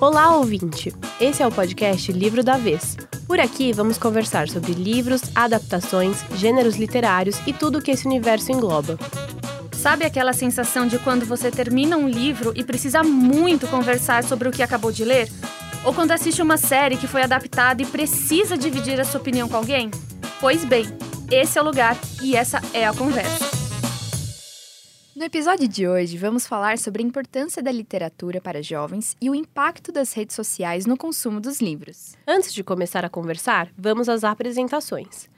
Olá, ouvinte! Esse é o podcast Livro da Vez. Por aqui vamos conversar sobre livros, adaptações, gêneros literários e tudo o que esse universo engloba. Sabe aquela sensação de quando você termina um livro e precisa muito conversar sobre o que acabou de ler? Ou quando assiste uma série que foi adaptada e precisa dividir a sua opinião com alguém? Pois bem, esse é o lugar e essa é a conversa. No episódio de hoje, vamos falar sobre a importância da literatura para jovens e o impacto das redes sociais no consumo dos livros. Antes de começar a conversar, vamos às apresentações.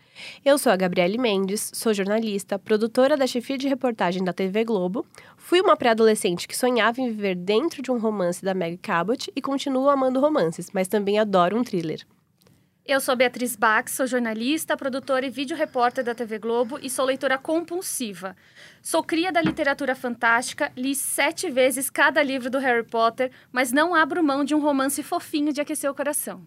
Eu sou a Gabriele Mendes, sou jornalista, produtora da chefia de reportagem da TV Globo. Fui uma pré-adolescente que sonhava em viver dentro de um romance da Meg Cabot e continuo amando romances, mas também adoro um thriller. Eu sou Beatriz Bax, sou jornalista, produtora e vídeo repórter da TV Globo e sou leitora compulsiva. Sou cria da literatura fantástica, li sete vezes cada livro do Harry Potter, mas não abro mão de um romance fofinho de aquecer o coração.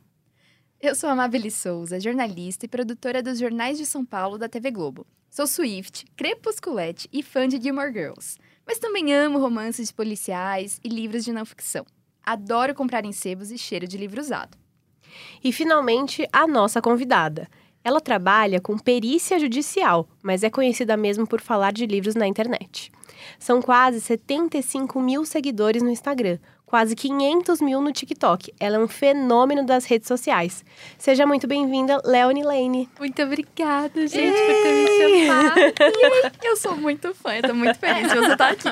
Eu sou Amabile Souza, jornalista e produtora dos Jornais de São Paulo da TV Globo. Sou Swift, crepusculete e fã de Gilmore Girls. Mas também amo romances policiais e livros de não ficção. Adoro comprar em sebos e cheiro de livro usado. E finalmente, a nossa convidada. Ela trabalha com perícia judicial, mas é conhecida mesmo por falar de livros na internet. São quase 75 mil seguidores no Instagram, quase 500 mil no TikTok. Ela é um fenômeno das redes sociais. Seja muito bem-vinda, Leonie Lane. Muito obrigada, gente, Ei! por ter me chamado. eu sou muito fã, eu tô muito feliz de você estar aqui.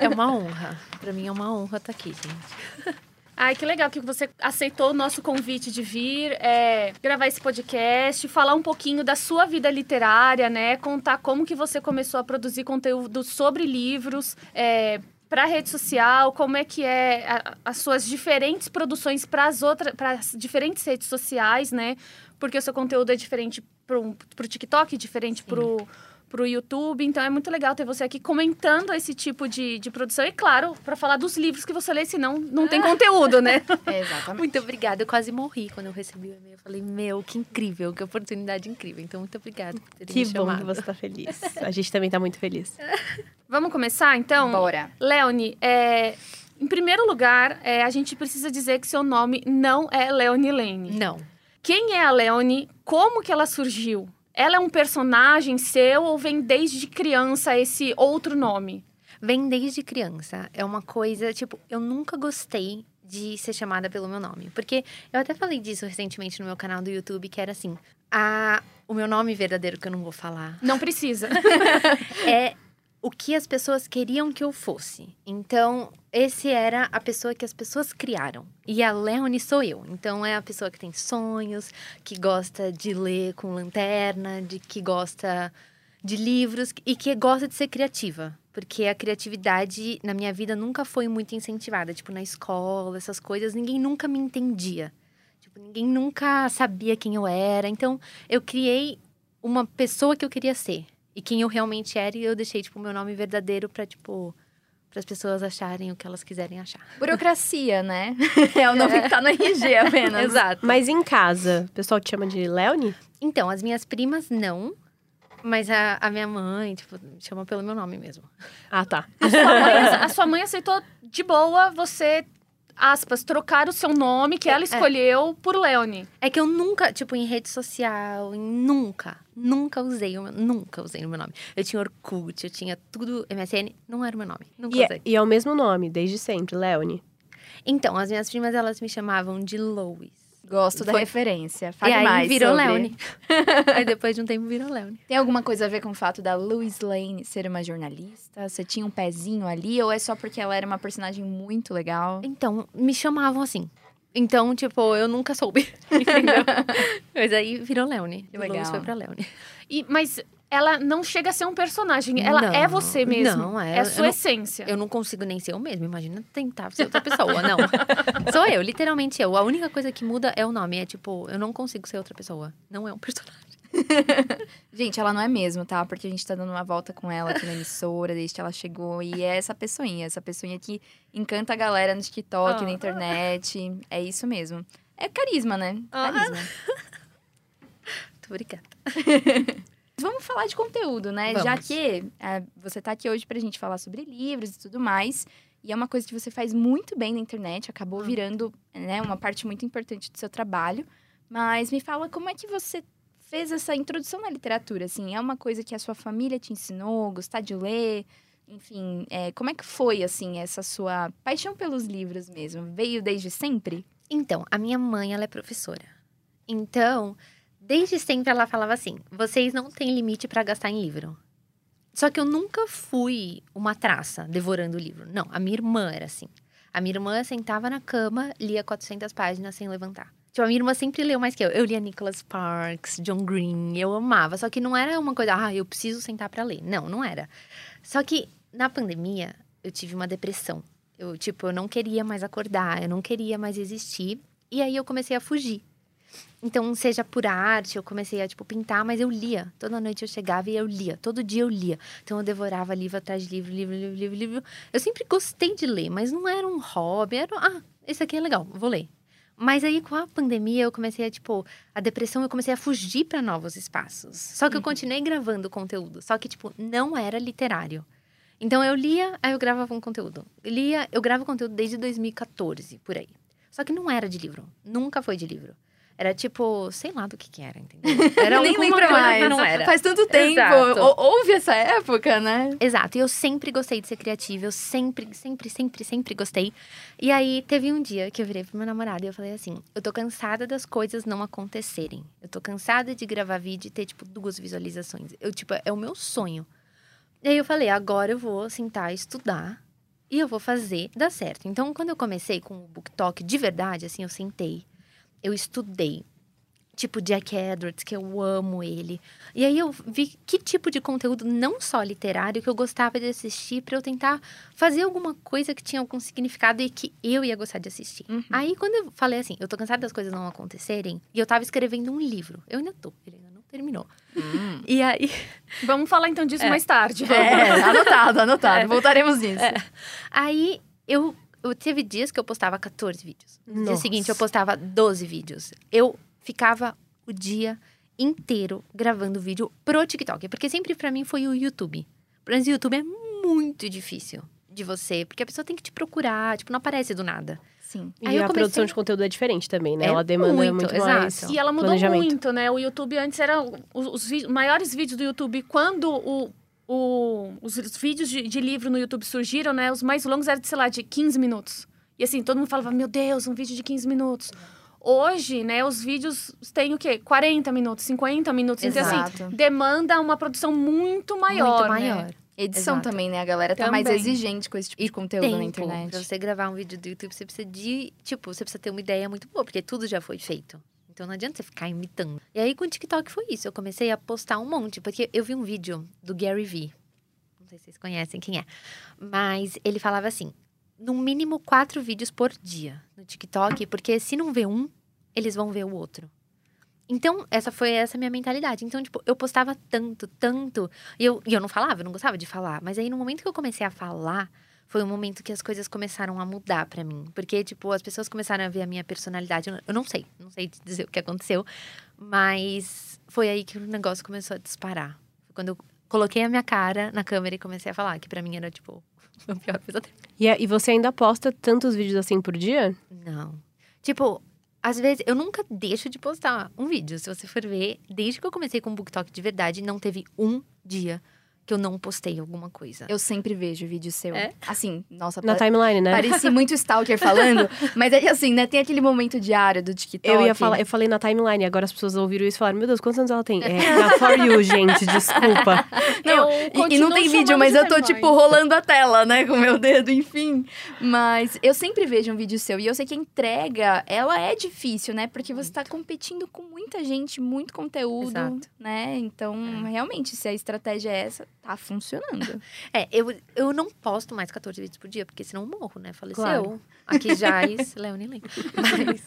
É uma honra. Para mim é uma honra estar aqui, gente. Ai, que legal que você aceitou o nosso convite de vir é, gravar esse podcast, falar um pouquinho da sua vida literária, né? Contar como que você começou a produzir conteúdo sobre livros. É, para a rede social, como é que é a, as suas diferentes produções para as outras, para as diferentes redes sociais, né? Porque o seu conteúdo é diferente para o TikTok, diferente para o pro YouTube. Então é muito legal ter você aqui comentando esse tipo de, de produção. E claro, para falar dos livros que você lê, senão não tem conteúdo, né? É, exatamente. Muito obrigada. Eu quase morri quando eu recebi o e-mail. Eu falei, meu, que incrível, que oportunidade incrível. Então, muito obrigada por ter que me chamado. Que bom que você está feliz. A gente também está muito feliz. Vamos começar, então? Bora. Leone, é, em primeiro lugar, é, a gente precisa dizer que seu nome não é Leone Lane. Não. Quem é a Leone? Como que ela surgiu? Ela é um personagem seu ou vem desde criança esse outro nome? Vem desde criança. É uma coisa, tipo, eu nunca gostei de ser chamada pelo meu nome. Porque eu até falei disso recentemente no meu canal do YouTube, que era assim: a, o meu nome verdadeiro, que eu não vou falar. Não precisa. é o que as pessoas queriam que eu fosse. Então, esse era a pessoa que as pessoas criaram. E a Leone sou eu. Então, é a pessoa que tem sonhos, que gosta de ler com lanterna, de que gosta de livros e que gosta de ser criativa. Porque a criatividade na minha vida nunca foi muito incentivada. Tipo, na escola, essas coisas, ninguém nunca me entendia. Tipo, ninguém nunca sabia quem eu era. Então, eu criei uma pessoa que eu queria ser e quem eu realmente era e eu deixei tipo o meu nome verdadeiro para tipo para as pessoas acharem o que elas quiserem achar. Burocracia, né? É o nome é. que tá no RG apenas. Exato. Mas em casa, o pessoal te chama de Leone? Então, as minhas primas não. Mas a, a minha mãe, tipo, chama pelo meu nome mesmo. Ah, tá. A sua mãe, a sua mãe aceitou de boa você aspas, trocar o seu nome que ela é. escolheu é. por Leone. É que eu nunca, tipo, em rede social, nunca, nunca usei, o meu, nunca usei o meu nome. Eu tinha Orkut, eu tinha tudo, MSN, não era o meu nome, nunca e é, usei. É, e é o mesmo nome, desde sempre, Leone. Então, as minhas primas, elas me chamavam de Lois. Gosto da referência. Fale e aí mais virou sobre. Leone. aí depois de um tempo virou Leone. Tem alguma coisa a ver com o fato da Louise Lane ser uma jornalista? Você tinha um pezinho ali? Ou é só porque ela era uma personagem muito legal? Então, me chamavam assim. Então, tipo, eu nunca soube. Entendeu? Mas aí virou Leone. Legal. foi pra Leone. E, mas ela não chega a ser um personagem. Ela não, é você mesmo. Não, é, é a sua eu essência. Não, eu não consigo nem ser eu mesmo. Imagina tentar ser outra pessoa. Não. Sou eu, literalmente eu. A única coisa que muda é o nome. É tipo, eu não consigo ser outra pessoa. Não é um personagem. gente, ela não é mesmo, tá? Porque a gente tá dando uma volta com ela aqui na emissora, desde que ela chegou. E é essa pessoinha, essa pessoinha que encanta a galera no TikTok, na internet. É isso mesmo. É carisma, né? Carisma. Muito obrigada. Vamos falar de conteúdo, né? Vamos. Já que é, você tá aqui hoje pra gente falar sobre livros e tudo mais. E é uma coisa que você faz muito bem na internet, acabou Hum. virando né, uma parte muito importante do seu trabalho. Mas me fala como é que você fez essa introdução na literatura, assim? É uma coisa que a sua família te ensinou, gostar de ler? Enfim, é, como é que foi, assim, essa sua paixão pelos livros mesmo? Veio desde sempre? Então, a minha mãe, ela é professora. Então, desde sempre ela falava assim: vocês não têm limite para gastar em livro. Só que eu nunca fui uma traça devorando o livro. Não, a minha irmã era assim. A minha irmã sentava na cama, lia 400 páginas sem levantar. Tipo, a minha irmã sempre leu mais que eu. Eu lia Nicholas Sparks, John Green, eu amava. Só que não era uma coisa, ah, eu preciso sentar para ler. Não, não era. Só que na pandemia, eu tive uma depressão. Eu, tipo, eu não queria mais acordar, eu não queria mais existir. E aí eu comecei a fugir. Então, seja por arte, eu comecei a, tipo, pintar, mas eu lia. Toda noite eu chegava e eu lia. Todo dia eu lia. Então, eu devorava livro atrás de livro, livro, livro, livro, livro. Eu sempre gostei de ler, mas não era um hobby. Era, ah, esse aqui é legal, vou ler. Mas aí, com a pandemia, eu comecei a, tipo, a depressão, eu comecei a fugir para novos espaços. Só que eu continuei gravando conteúdo. Só que, tipo, não era literário. Então, eu lia, aí eu gravava um conteúdo. Lia, eu gravo conteúdo desde 2014, por aí. Só que não era de livro. Nunca foi de livro. Era tipo, sei lá do que que era, entendeu? Era Nem que mais. Não era. Faz tanto tempo. Houve essa época, né? Exato, e eu sempre gostei de ser criativa, eu sempre, sempre, sempre, sempre gostei. E aí teve um dia que eu virei pro meu namorado e eu falei assim: eu tô cansada das coisas não acontecerem. Eu tô cansada de gravar vídeo e ter, tipo, duas visualizações. Eu, tipo, é o meu sonho. E aí eu falei: agora eu vou sentar e estudar e eu vou fazer dar certo. Então, quando eu comecei com o BookTok de verdade, assim, eu sentei, eu estudei. Tipo Jack Edwards, que eu amo ele. E aí eu vi que tipo de conteúdo, não só literário, que eu gostava de assistir para eu tentar fazer alguma coisa que tinha algum significado e que eu ia gostar de assistir. Uhum. Aí quando eu falei assim, eu tô cansada das coisas não acontecerem, e eu tava escrevendo um livro. Eu ainda tô, ele ainda não terminou. E aí, Vamos falar então disso mais tarde. É, anotado, anotado. Voltaremos nisso. aí eu, eu teve dias que eu postava 14 vídeos. No dia seguinte eu postava 12 vídeos. Eu ficava o dia inteiro gravando vídeo pro TikTok, porque sempre pra mim foi o YouTube. Mas o YouTube é muito difícil de você, porque a pessoa tem que te procurar, tipo, não aparece do nada. Sim. E Aí eu a comecei- produção de conteúdo é diferente também, né? É Ela demanda muito, muito, exato. mais E ela mudou muito, né? O YouTube antes era os, os vi- maiores vídeos do YouTube. Quando o, o- os, os vídeos de, de livro no YouTube surgiram, né? Os mais longos eram, de, sei lá, de 15 minutos. E assim, todo mundo falava, meu Deus, um vídeo de 15 minutos. Hoje, né, os vídeos têm o quê? 40 minutos, 50 minutos. Então, assim, Exato. demanda uma produção muito maior. muito né? maior. Edição Exato. também, né? A galera tá mais exigente com esse tipo de conteúdo na Tempo. internet. Pra você gravar um vídeo do YouTube, você precisa de. Tipo, você precisa ter uma ideia muito boa, porque tudo já foi feito. Então não adianta você ficar imitando. E aí com o TikTok foi isso. Eu comecei a postar um monte, porque eu vi um vídeo do Gary Vee. Não sei se vocês conhecem quem é. Mas ele falava assim: no mínimo quatro vídeos por dia no TikTok, porque se não vê um, eles vão ver o outro. Então, essa foi essa minha mentalidade. Então, tipo, eu postava tanto, tanto. E eu, e eu não falava, eu não gostava de falar. Mas aí, no momento que eu comecei a falar, foi o momento que as coisas começaram a mudar pra mim. Porque, tipo, as pessoas começaram a ver a minha personalidade. Eu não- sei, não sei dizer o que aconteceu. Mas foi aí que o negócio começou a disparar. Foi quando eu coloquei a minha cara na câmera e comecei a falar, que pra mim era, tipo, o pior pesadelo. E, e você ainda posta tantos vídeos assim por dia? Não. Tipo, às vezes, eu nunca deixo de postar um vídeo. Se você for ver, desde que eu comecei com o BookTok de verdade, não teve um dia que eu não postei alguma coisa. Eu sempre vejo vídeo seu. É? Assim, nossa, Na pa- timeline, né? pareci muito stalker falando. mas é que assim, né? Tem aquele momento diário do TikTok. Eu ia falar, eu falei na timeline, agora as pessoas ouviram isso e falaram: Meu Deus, quantos anos ela tem? É, na For You, gente, desculpa. Não, e, e não tem vídeo, mas eu tô, timeline. tipo, rolando a tela, né? Com o meu dedo, enfim. Mas eu sempre vejo um vídeo seu. E eu sei que a entrega, ela é difícil, né? Porque você tá competindo com muita gente, muito conteúdo, Exato. né? Então, realmente, se a estratégia é essa, tá funcionando. É, eu, eu não posto mais 14 vídeos por dia, porque senão eu morro, né? Faleceu. Claro. Aqui Jais, Leone Lem. Mas,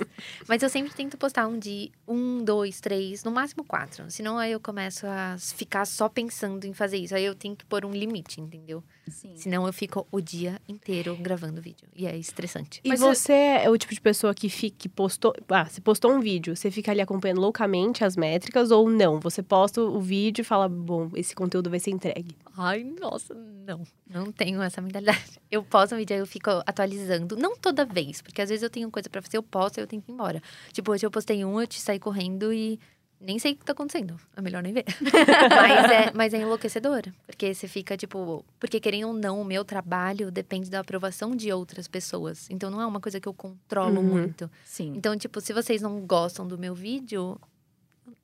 mas eu sempre tento postar um de um, dois, três, no máximo quatro. Senão aí eu começo a ficar só pensando em fazer isso. Aí eu tenho que pôr um limite, entendeu? Sim. Senão eu fico o dia inteiro gravando vídeo. E é estressante. E Mas você é o tipo de pessoa que, fica, que postou. Ah, você postou um vídeo, você fica ali acompanhando loucamente as métricas ou não? Você posta o vídeo e fala, bom, esse conteúdo vai ser entregue. Ai, nossa, não. Não tenho essa mentalidade. Eu posto um vídeo eu fico atualizando. Não toda vez, porque às vezes eu tenho coisa pra fazer, eu posto e eu tenho que ir embora. Tipo, hoje eu postei um, eu te saí correndo e nem sei o que tá acontecendo. É melhor nem ver. mas, é, mas é enlouquecedor. Porque você fica, tipo. Porque querendo ou não, o meu trabalho depende da aprovação de outras pessoas. Então não é uma coisa que eu controlo Uhum. muito. Sim. Então, tipo, se vocês não gostam do meu vídeo,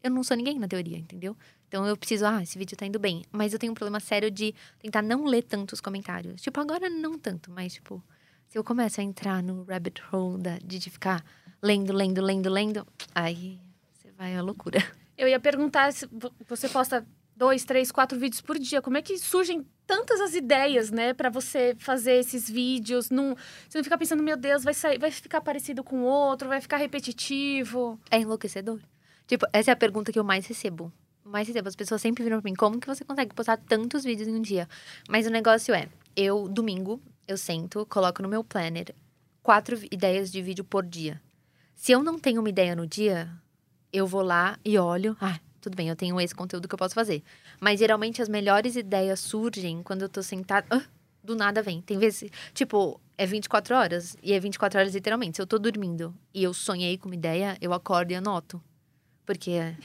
eu não sou ninguém na teoria, entendeu? Então eu preciso, ah, esse vídeo tá indo bem. Mas eu tenho um problema sério de tentar não ler tantos comentários. Tipo, agora não tanto, mas, tipo, se eu começo a entrar no rabbit hole da, de, de ficar lendo, lendo, lendo, lendo, aí vai à loucura. Eu ia perguntar se vo- você posta dois, três, quatro vídeos por dia. Como é que surgem tantas as ideias, né, Pra você fazer esses vídeos? Não, você não fica pensando, meu Deus, vai sair, vai ficar parecido com o outro, vai ficar repetitivo. É enlouquecedor. Tipo, essa é a pergunta que eu mais recebo. Mais recebo. As pessoas sempre viram pra mim, como que você consegue postar tantos vídeos em um dia? Mas o negócio é, eu, domingo, eu sento, coloco no meu planner quatro ideias de vídeo por dia. Se eu não tenho uma ideia no dia, eu vou lá e olho. Ah, tudo bem, eu tenho esse conteúdo que eu posso fazer. Mas geralmente as melhores ideias surgem quando eu tô sentada. Ah, do nada vem. Tem vezes, tipo, é 24 horas. E é 24 horas literalmente. Se eu tô dormindo e eu sonhei com uma ideia, eu acordo e anoto. Porque. é-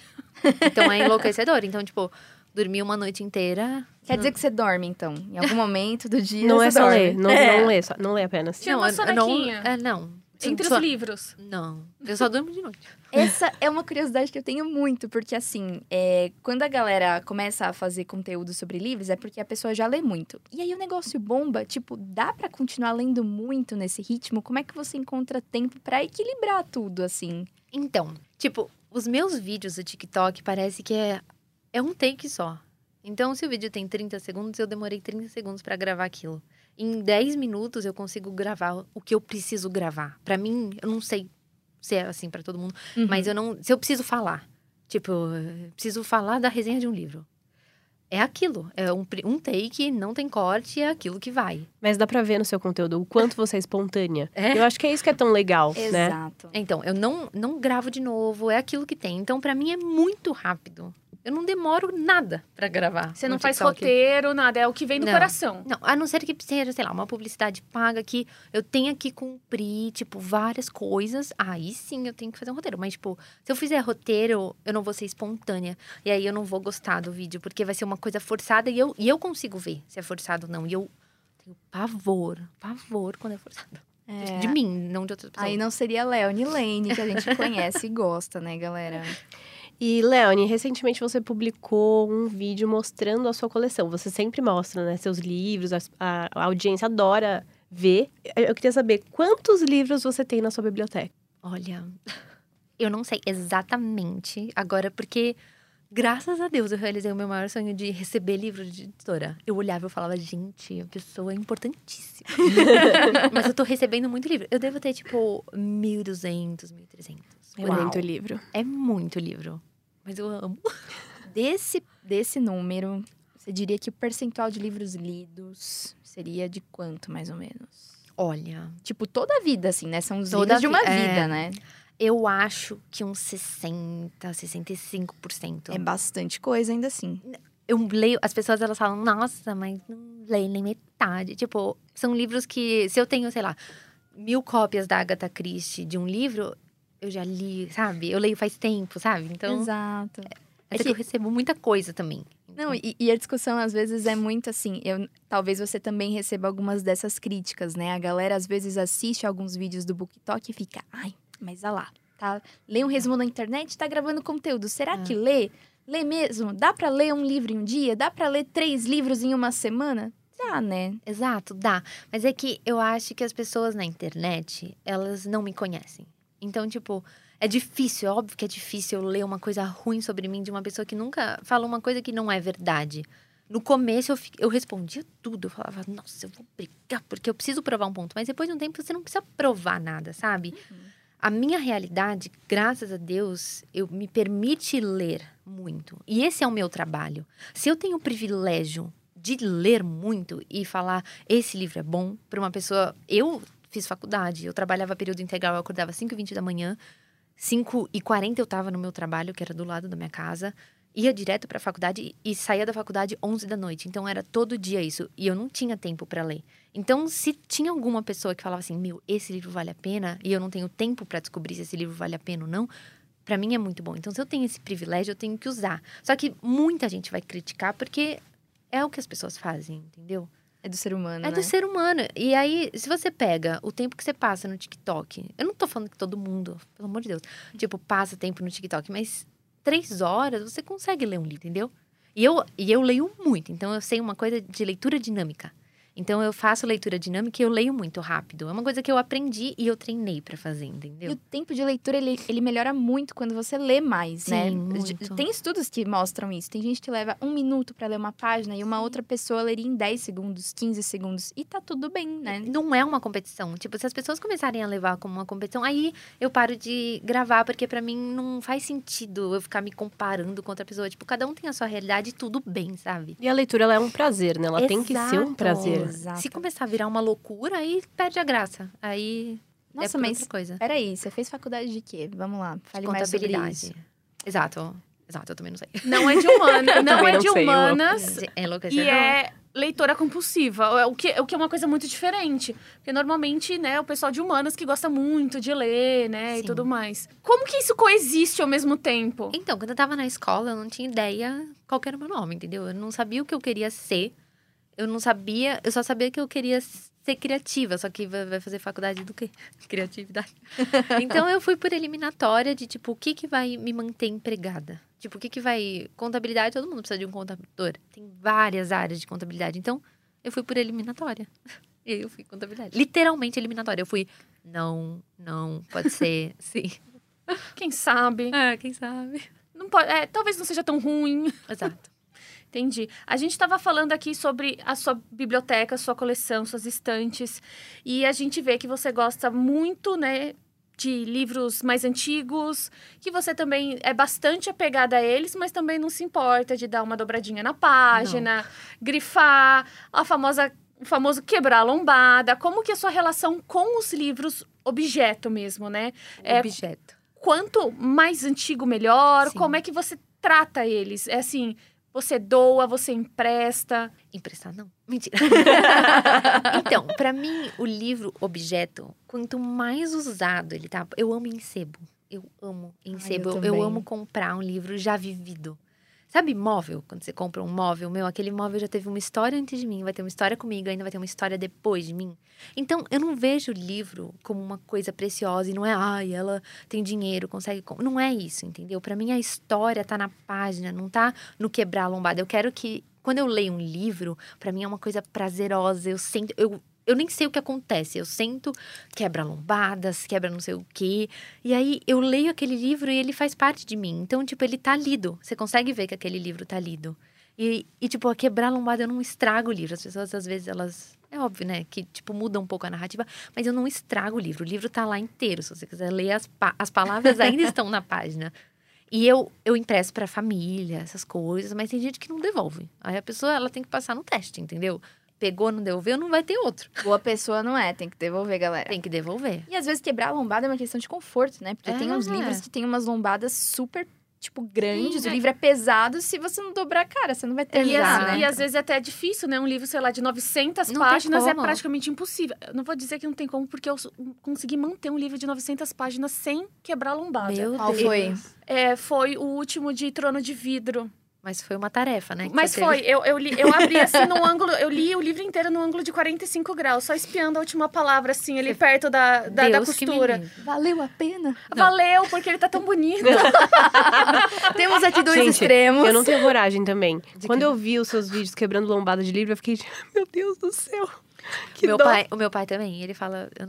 Então é enlouquecedor. Então, tipo, dormi uma noite inteira. Quer dizer que você dorme, então? Em algum momento do dia não você é só dorme. ler, não, É. não lê, só, não lê apenas. Tira uma eu- eu não, sonequinha. é, não. Entre Só- os livros. Não. Eu só durmo de noite. Essa é uma curiosidade que eu tenho muito, porque assim, é, quando a galera começa a fazer conteúdo sobre livros, é porque a pessoa já lê muito. E aí o negócio bomba, tipo, dá pra continuar lendo muito nesse ritmo? Como é que você encontra tempo pra equilibrar tudo, assim? Então, tipo, os meus vídeos do TikTok parece que é, é um take só. Então, se o vídeo tem 30 segundos, eu demorei 30 segundos pra gravar aquilo. Em 10 minutos eu consigo gravar o que eu preciso gravar. Pra mim, eu não sei se é assim pra todo mundo, mas eu não, se eu preciso falar, tipo, eu preciso falar da resenha de um livro. É aquilo, é um, um take, não tem corte, é aquilo que vai. Mas dá pra ver no seu conteúdo o quanto você é espontânea. É? Eu acho que é isso que é tão legal, né? Exato. Então, eu não, não gravo de novo, é aquilo que tem. Então, pra mim é muito rápido. Eu não demoro nada pra gravar. Você não faz TikTok. roteiro, nada. É o que vem do Não. coração. Não, a não ser que seja, sei lá, uma publicidade paga que eu tenha que cumprir, tipo, várias coisas. Aí sim eu tenho que fazer um roteiro. Mas, tipo, se eu fizer roteiro, eu não vou ser espontânea. E aí eu não vou gostar do vídeo, porque vai ser uma coisa forçada e eu, e eu consigo ver se é forçado ou não. E eu tenho pavor, pavor quando é forçado. É. De mim, não de outras pessoas. Aí não seria Leone Lane, que a gente conhece e gosta, né, galera? E, Leone, recentemente você publicou um vídeo mostrando a sua coleção. Você sempre mostra, né, seus livros, a, a- audiência adora ver. Eu queria saber quantos livros você tem na sua biblioteca. Olha, eu não sei exatamente agora, porque graças a Deus eu realizei o meu maior sonho de receber livro de editora. Eu olhava e falava, gente, a pessoa é importantíssima. Mas eu tô recebendo muito livro. Eu devo ter, tipo, 1.200, 1.300. É Uau. muito livro. É muito livro. Mas eu amo. Desse, desse número, você diria que o percentual de livros lidos seria de quanto, mais ou menos? Olha, Tipo, toda a vida, assim, né? São os Toda livros de uma vi- é. vida, né? eu acho que uns 60, 65%. É bastante coisa ainda assim. eu leio, as pessoas elas falam, nossa, mas não leio nem metade. Tipo, são livros que, se eu tenho, sei lá, mil cópias da Agatha Christie de um livro, eu já li, sabe? Eu leio faz tempo, sabe? Então, Exato. é É que que- eu recebo muita coisa também. Não, e, e a discussão às vezes é muito assim. Eu, talvez você também receba algumas dessas críticas, né? A galera às vezes assiste alguns vídeos do BookTok e fica, ai, mas olha lá, tá? Lê um resumo na internet, tá gravando conteúdo. Será É. que lê? Lê mesmo? Dá pra ler um livro em um dia? Dá pra ler três livros em uma semana? Dá, né? Exato, dá. Mas é que eu acho que as pessoas na internet, elas não me conhecem. Então, tipo, é difícil, é óbvio que é difícil eu ler uma coisa ruim sobre mim de uma pessoa que nunca fala uma coisa que não é verdade. No começo eu, eu respondia tudo, eu falava, nossa, eu vou brigar, porque eu preciso provar um ponto. Mas depois de um tempo você não precisa provar nada, sabe? A minha realidade, graças a Deus, eu me permite ler muito. E esse é o meu trabalho. Se eu tenho o privilégio de ler muito e falar esse livro é bom para uma pessoa. Eu fiz faculdade, eu trabalhava período integral, eu acordava às 5h20 da manhã, 5h40 eu estava no meu trabalho, que era do lado da minha casa, ia direto para a faculdade e saía da faculdade 11 da noite. Então era todo dia isso e eu não tinha tempo para ler. Então, se tinha alguma pessoa que falava assim, meu, esse livro vale a pena e eu não tenho tempo para descobrir se esse livro vale a pena ou não, para mim é muito bom. Então, se eu tenho esse privilégio, eu tenho que usar. Só que muita gente vai criticar porque é o que as pessoas fazem, entendeu? É do ser humano, É né? do ser humano. E aí, se você pega o tempo que você passa no TikTok, eu não tô falando que todo mundo, pelo amor de Deus, tipo, passa tempo no TikTok, mas três horas você consegue ler um livro, entendeu? E eu, e eu leio muito, então eu sei uma coisa de leitura dinâmica. Então eu faço leitura dinâmica e eu leio muito rápido. É uma coisa que eu aprendi e eu treinei pra fazer, E entendeu? o tempo de leitura, ele, ele melhora muito quando você lê mais, né? Sim, muito. Tem estudos que mostram isso. Tem gente que leva um minuto pra ler uma página e uma outra pessoa leria em 10 segundos, 15 segundos. E tá tudo bem, né? Não é uma competição. Tipo, se as pessoas começarem a levar como uma competição, aí eu paro de gravar, porque pra mim não faz sentido eu ficar me comparando com outra pessoa. Tipo, cada um tem a sua realidade e tudo bem, sabe? E a leitura ela é um prazer, né? Ela tem que ser um Exato. prazer. Exato. Se começar a virar uma loucura, aí perde a graça. Aí é Nossa, por mas outra coisa. peraí, você fez faculdade de quê? Vamos lá, fale mais sobre isso. Contabilidade. Exato. Exato, eu também não sei. Não é de humanas, não é não de sei, humanas. É louca, E é leitora compulsiva, o que, o que é uma coisa muito diferente. Porque normalmente, né, o pessoal de humanas que gosta muito de ler, né, e Sim. tudo mais. Como que isso coexiste ao mesmo tempo? Então, quando eu tava na escola, eu não tinha ideia qual que era o meu nome, entendeu? Eu não sabia o que eu queria ser. Eu não sabia, eu só sabia que eu queria ser criativa, só que vai fazer faculdade do quê? Criatividade. então eu fui por eliminatória de tipo, o que que vai me manter empregada? Tipo, o que que vai contabilidade, todo mundo precisa de um contador. Tem várias áreas de contabilidade. Então, eu fui por eliminatória. E eu fui contabilidade. Literalmente eliminatória. Eu fui não, não, pode ser, sim. Quem sabe? Ah, quem sabe? Não pode, é, talvez não seja tão ruim. Exato. Entendi. A gente estava falando aqui sobre a sua biblioteca, sua coleção, suas estantes. E a gente vê que você gosta muito, né? De livros mais antigos, que você também é bastante apegada a eles, mas também não se importa de dar uma dobradinha na página, grifar, a famosa, o famoso quebrar a lombada. Como que a sua relação com os livros objeto mesmo, né? É, Objeto. quanto mais antigo, melhor. Sim. Como é que você trata eles? É assim, você doa, você empresta. Emprestar, não. Mentira. então, pra mim, o livro objeto, quanto mais usado ele tá. Eu amo em sebo. Eu amo em Ai, sebo. eu eu, também. amo comprar um livro já vivido. Sabe móvel? Quando você compra um móvel, meu, aquele móvel já teve uma história antes de mim, vai ter uma história comigo, ainda vai ter uma história depois de mim. Então, eu não vejo o livro como uma coisa preciosa e não é, ai, ela tem dinheiro, consegue. com-". Não é isso, entendeu? Pra mim, a história tá na página, não tá no quebrar a lombada. Eu quero que, quando eu leio um livro, pra mim é uma coisa prazerosa. Eu sinto. Eu, eu nem sei o que acontece. Eu sento, quebra lombadas, quebra não sei o quê. E aí eu leio aquele livro e ele faz parte de mim. Então, tipo, ele tá lido. Você consegue ver que aquele livro tá lido. E, e tipo, a quebrar lombada eu não estrago o livro. As pessoas, às vezes, elas. É óbvio, né? Que, tipo, muda um pouco a narrativa, mas eu não estrago o livro. O livro tá lá inteiro. Se você quiser ler, as, pa- as palavras ainda estão na página. E eu, eu impresso pra família, essas coisas, mas tem gente que não devolve. Aí a pessoa, ela tem que passar no teste, entendeu? Pegou, não devolveu, não vai ter outro. Boa pessoa não é, tem que devolver, galera. Tem que devolver. E às vezes quebrar a lombada é uma questão de conforto, né? Porque tem uns É. livros que tem umas lombadas super, tipo, grandes. Sim, o é. livro é pesado. Se você não dobrar a cara, você não vai E, terminar, as- né? e às vezes é até difícil, né? Um livro, sei lá, de 900 Não páginas é praticamente impossível. Eu não vou dizer que não tem como, porque eu consegui manter um livro de 900 páginas sem quebrar a lombada. Meu Qual Deus. foi? É, foi o último de Trono de Vidro. Mas foi uma tarefa, né? que Mas foi, teve. eu, eu, li, eu abri assim no ângulo, eu li o livro inteiro no ângulo de 45 graus, só espiando a última palavra, assim, ali perto da, da, da Deus que me costura. Valeu a pena. Valeu, porque ele tá tão bonito. Temos aqui dois Gente, extremos. Eu não tenho coragem também. De Quando quê? eu vi os seus vídeos quebrando lombada de livro, eu fiquei, meu Deus do céu. Que meu dó. pai, o meu pai também, ele fala, eu-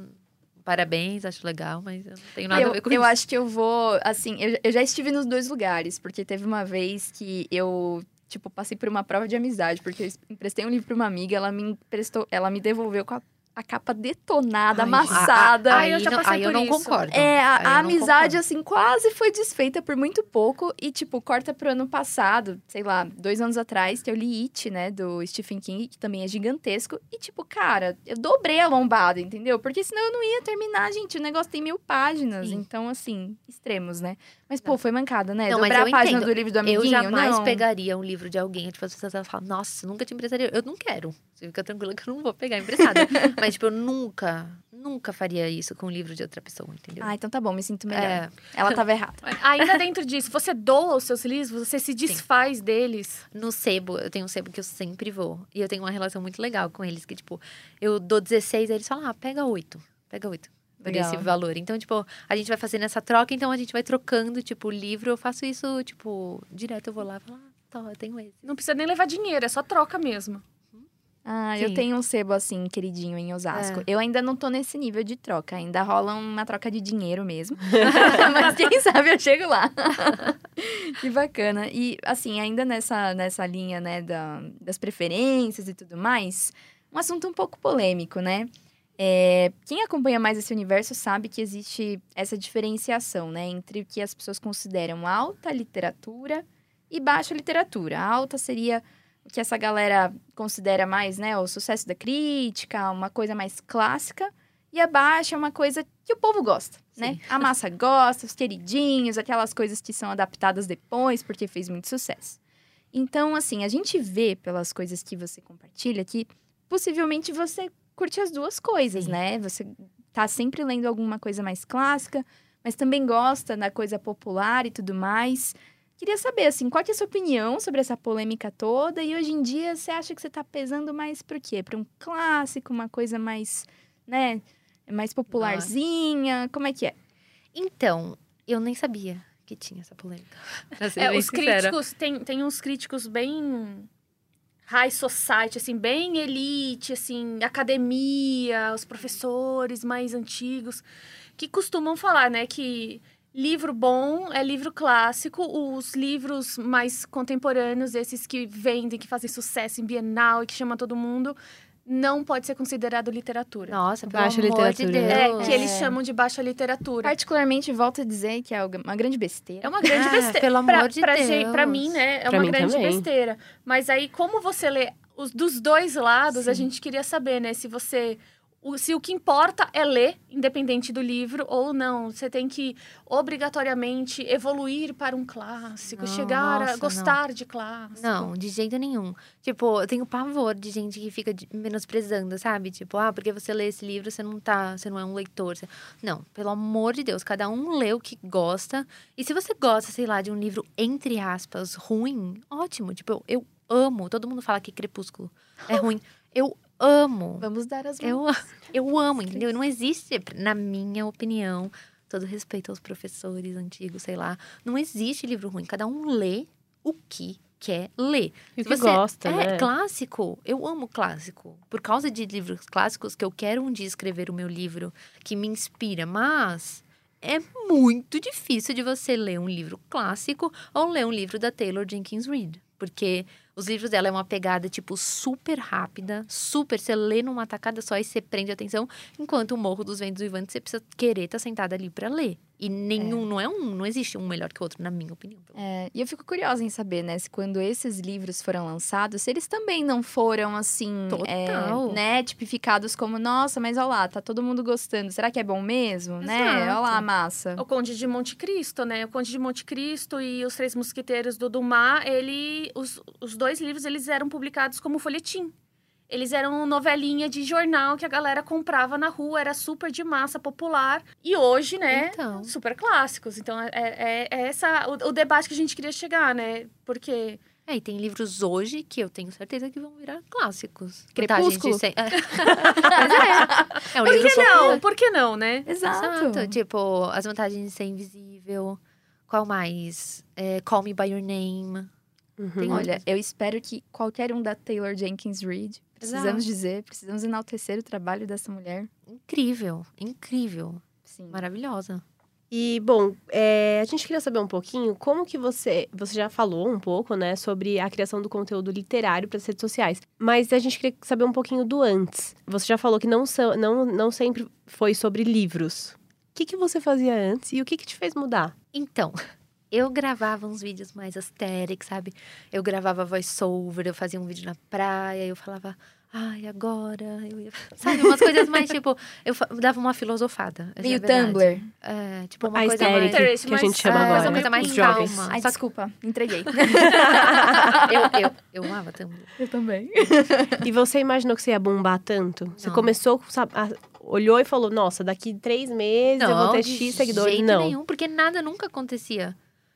parabéns, acho legal, mas eu não tenho nada eu, a ver com eu isso. acho que eu vou, assim, eu, eu já estive nos dois lugares, porque teve uma vez que eu, tipo, passei por uma prova de amizade, porque eu emprestei um livro pra uma amiga, ela me emprestou, ela me devolveu com a a capa detonada, Ai, amassada. Ai, eu já não, passei aí eu por não isso. concordo. É, a, Aí a não amizade, concordo. assim, quase foi desfeita por muito pouco. E, tipo, corta pro ano passado, sei lá, dois anos atrás, que eu li It, né, do Stephen King, que também é gigantesco. E, tipo, cara, eu dobrei a lombada, entendeu? Porque senão eu não ia terminar, gente. O negócio tem mil páginas. Sim. Então, assim, extremos, né? Mas, pô, foi mancada, né? Não, mas Dobrar eu a página entendo. do livro do amiguinho, Eu jamais não. pegaria um livro de alguém. Tipo, as pessoas falam, nossa, nunca te emprestaria. Eu não quero. Você fica tranquila que eu não vou pegar emprestada. Mas, tipo, eu nunca, nunca faria isso com um livro de outra pessoa, entendeu? Ah, então tá bom, me sinto melhor. é, Ela tava errada. Ainda dentro disso, você doa os seus livros, você se desfaz deles. no sebo, eu tenho um sebo que eu sempre vou. E eu tenho uma relação muito legal com eles. Que, tipo, eu dou 16, aí eles falam, ah, pega 8. Pega 8. Por Legal. esse valor. Então, tipo, a gente vai fazendo essa troca, então a gente vai trocando, tipo, o livro. Eu faço isso, tipo, direto eu vou lá e falo, ah, tá, eu tenho esse. Não precisa nem levar dinheiro, é só troca mesmo. Ah, eu Sim. tenho um sebo assim, queridinho, em Osasco. É. Eu ainda não tô nesse nível de troca. Ainda rola uma troca de dinheiro mesmo. Mas quem sabe eu chego lá. que bacana. E, assim, ainda nessa, nessa linha, né, da, das preferências e tudo mais, um assunto um pouco polêmico, né? É, quem acompanha mais esse universo sabe que existe essa diferenciação, né, entre o que as pessoas consideram alta literatura e baixa literatura. A alta seria o que essa galera considera mais, né, o sucesso da crítica, uma coisa mais clássica, e a baixa é uma coisa que o povo gosta, né? A massa gosta, os queridinhos, aquelas coisas que são adaptadas depois porque fez muito sucesso. Então, assim, a gente vê pelas coisas que você compartilha que possivelmente você curte as duas coisas, Sim. né? Você tá sempre lendo alguma coisa mais clássica, mas também gosta da coisa popular e tudo mais. Queria saber, assim, qual que é a sua opinião sobre essa polêmica toda? E hoje em dia, você acha que você tá pesando mais pro quê? Pra um clássico, uma coisa mais, né, mais popularzinha? Como é que é? Então, eu nem sabia que tinha essa polêmica. Pra ser É, bem os sincera. críticos, tem, tem uns críticos bem high society, assim, bem elite, assim, academia, os professores mais antigos, que costumam falar, né, que livro bom é livro clássico, os livros mais contemporâneos, esses que vendem, que fazem sucesso em Bienal e que chama todo mundo, não pode ser considerado literatura. Nossa, pelo Baixa amor de literatura. Deus. É, que eles chamam de baixa literatura. Particularmente, volto a dizer que é uma grande besteira. É uma grande Ah, besteira. pelo pra, amor de pra Deus. gente- pra mim, né? É Pra uma grande também. besteira. Mas aí, como você lê os, dos dois lados, a Sim. gente queria saber, né? Se você. O- se o que importa é ler, independente do livro, ou não. Você tem que obrigatoriamente evoluir para um clássico, Não, chegar a nossa, gostar de clássico. Não, de jeito nenhum. Tipo, eu tenho pavor de gente que fica menosprezando, sabe? Tipo, ah, porque você lê esse livro, você não tá, você não é um leitor. Você- Não, pelo amor de Deus, cada um lê o que gosta. E se você gosta, sei lá, de um livro, entre aspas, ruim, ótimo. Tipo, eu, eu amo. Todo mundo fala que Crepúsculo é ruim. Eu amo. Vamos dar as mãos. Eu, eu amo, entendeu? Não existe, na minha opinião, todo respeito aos professores antigos, sei lá, não existe livro ruim. Cada um lê o que quer ler. E o que você- gosta, é, né? clássico. Eu amo clássico. Por causa de livros clássicos que eu quero um dia escrever o meu livro que me inspira, mas é muito difícil de você ler um livro clássico ou ler um livro da Taylor Jenkins Reid, porque os livros dela é uma pegada tipo super rápida, super, você lê numa tacada só e você prende atenção, enquanto o Morro dos Ventos Vivantes você precisa querer estar sentada ali para ler. E nenhum, não é um, não existe um melhor que o outro, na minha opinião. É, e eu fico curiosa em saber, né, se quando esses livros foram lançados, se eles também não foram, assim, é, Total. né, tipificados como, nossa, mas olha lá, tá todo mundo gostando, será que é bom mesmo, né? Exato. Olha lá a massa. O Conde de Monte Cristo, né? O Conde de Monte Cristo e os Três Mosquiteiros do Dumas, ele, os, os dois livros eles eram publicados como folhetim. Eles eram novelinha de jornal que a galera comprava na rua, era super de massa popular. E hoje, né? Então. Super clássicos. Então, é, é, é essa o, o debate que a gente queria chegar, né? Porque É, e tem livros hoje que eu tenho certeza que vão virar clássicos. Crepúsculo? De ser- É. Mas é. É um Por livro que não? Por que não, né? Exato. Exato. Tipo, as vantagens de ser invisível. Qual mais? É, Call Me By Your Name. Uhum. Tem Olha, eu espero que qualquer um da Taylor Jenkins Reid, precisamos Exato. dizer, precisamos enaltecer o trabalho dessa mulher. Incrível, incrível. Sim. Maravilhosa. E, bom, é, a gente queria saber um pouquinho como que você... Você já falou um pouco, né, sobre a criação do conteúdo literário para as redes sociais. Mas a gente queria saber um pouquinho do antes. Você já falou que não, são, não, não sempre foi sobre livros. O que, que você fazia antes e o que, que te fez mudar? Então, eu gravava uns vídeos mais aesthetic, sabe? Eu gravava voiceover, eu fazia um vídeo na praia, eu falava, ai, agora. Eu ia... Sabe, umas coisas mais tipo. Eu dava uma filosofada. é Meio verdade. Tumblr. É, tipo uma A coisa mais. que a gente chama É, agora. uma coisa mais calma. Ai, Só que desculpa, entreguei. eu, eu, eu amava Tumblr. Eu também. E você imaginou que você ia bombar tanto? Você Não. começou, sabe, a- olhou e falou, nossa, daqui três meses eu vou ter X seguidores. jeito Não. nenhum, porque nada nunca acontecia.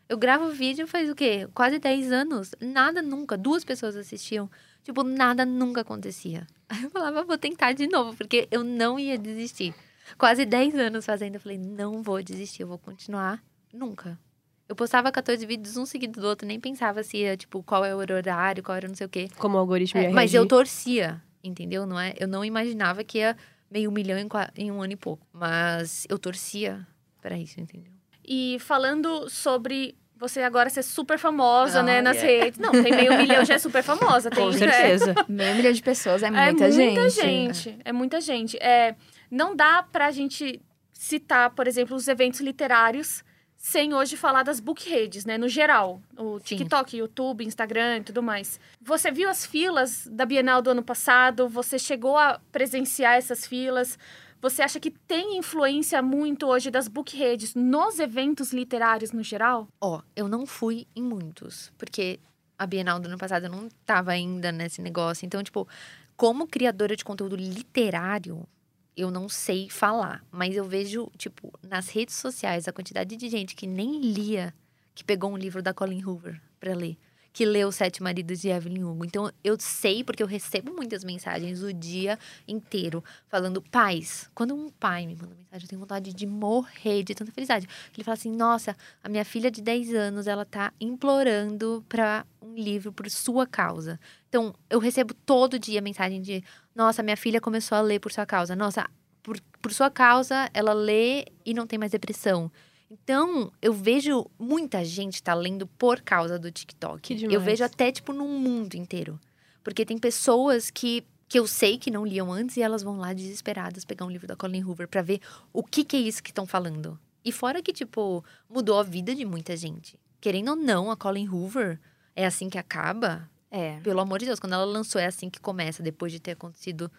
Eu gravo vídeo faz o quê? Quase 10 anos. Nada nunca. Duas pessoas assistiam. Tipo, nada nunca acontecia. Aí eu falava, vou tentar de novo, porque eu não ia desistir. Quase 10 anos fazendo. Eu falei, não vou desistir, eu vou continuar. Nunca. Eu postava 14 vídeos um seguido do outro, nem pensava se ia, tipo, qual é o horário, qual era não sei o quê. Como o algoritmo É, ia mas reagir. eu torcia, entendeu? Não é? Eu não imaginava que ia meio milhão em, em um ano e pouco. Mas eu torcia pra isso, entendeu? E falando sobre você agora ser super famosa, Ah, né, nas é. redes. Não, tem meio milhão, já é super famosa. Tem, Com é, certeza. Meio milhão de pessoas é É muita, gente. gente. É muita gente. É, não dá pra gente citar, por exemplo, os eventos literários sem hoje falar das book redes, né? No geral. O Sim. TikTok, YouTube, Instagram e tudo mais. Você viu as filas da Bienal do ano passado? Você chegou a presenciar essas filas? Você acha que tem influência muito hoje das book redes nos eventos literários no geral? Ó, eu não fui em muitos, porque a Bienal do ano passado eu não tava ainda nesse negócio. Então, tipo, como criadora de conteúdo literário, eu não sei falar. Mas eu vejo, tipo, nas redes sociais, a quantidade de gente que nem lia, que pegou um livro da Colin Hoover pra ler. Que leu Sete Maridos de Evelyn Hugo. Então, eu sei, porque eu recebo muitas mensagens o dia inteiro falando, pais. Quando um pai me manda mensagem, eu tenho vontade de morrer de tanta felicidade. Ele fala assim: nossa, a minha filha de 10 anos, ela tá implorando para um livro por sua causa. Então, eu recebo todo dia mensagem de: nossa, minha filha começou a ler por sua causa. Nossa, por, por sua causa, ela lê e não tem mais depressão. Então, eu vejo muita gente tá lendo por causa do TikTok. Eu vejo até, tipo, no mundo inteiro. Porque tem pessoas que, que eu sei que não liam antes e elas vão lá desesperadas pegar um livro da Colin Hoover pra ver o que, que é isso que estão falando. E fora que, tipo, mudou a vida de muita gente. Querendo ou não, a Colin Hoover é assim que acaba. É. Pelo amor de Deus, quando ela lançou é assim que começa, depois de ter acontecido.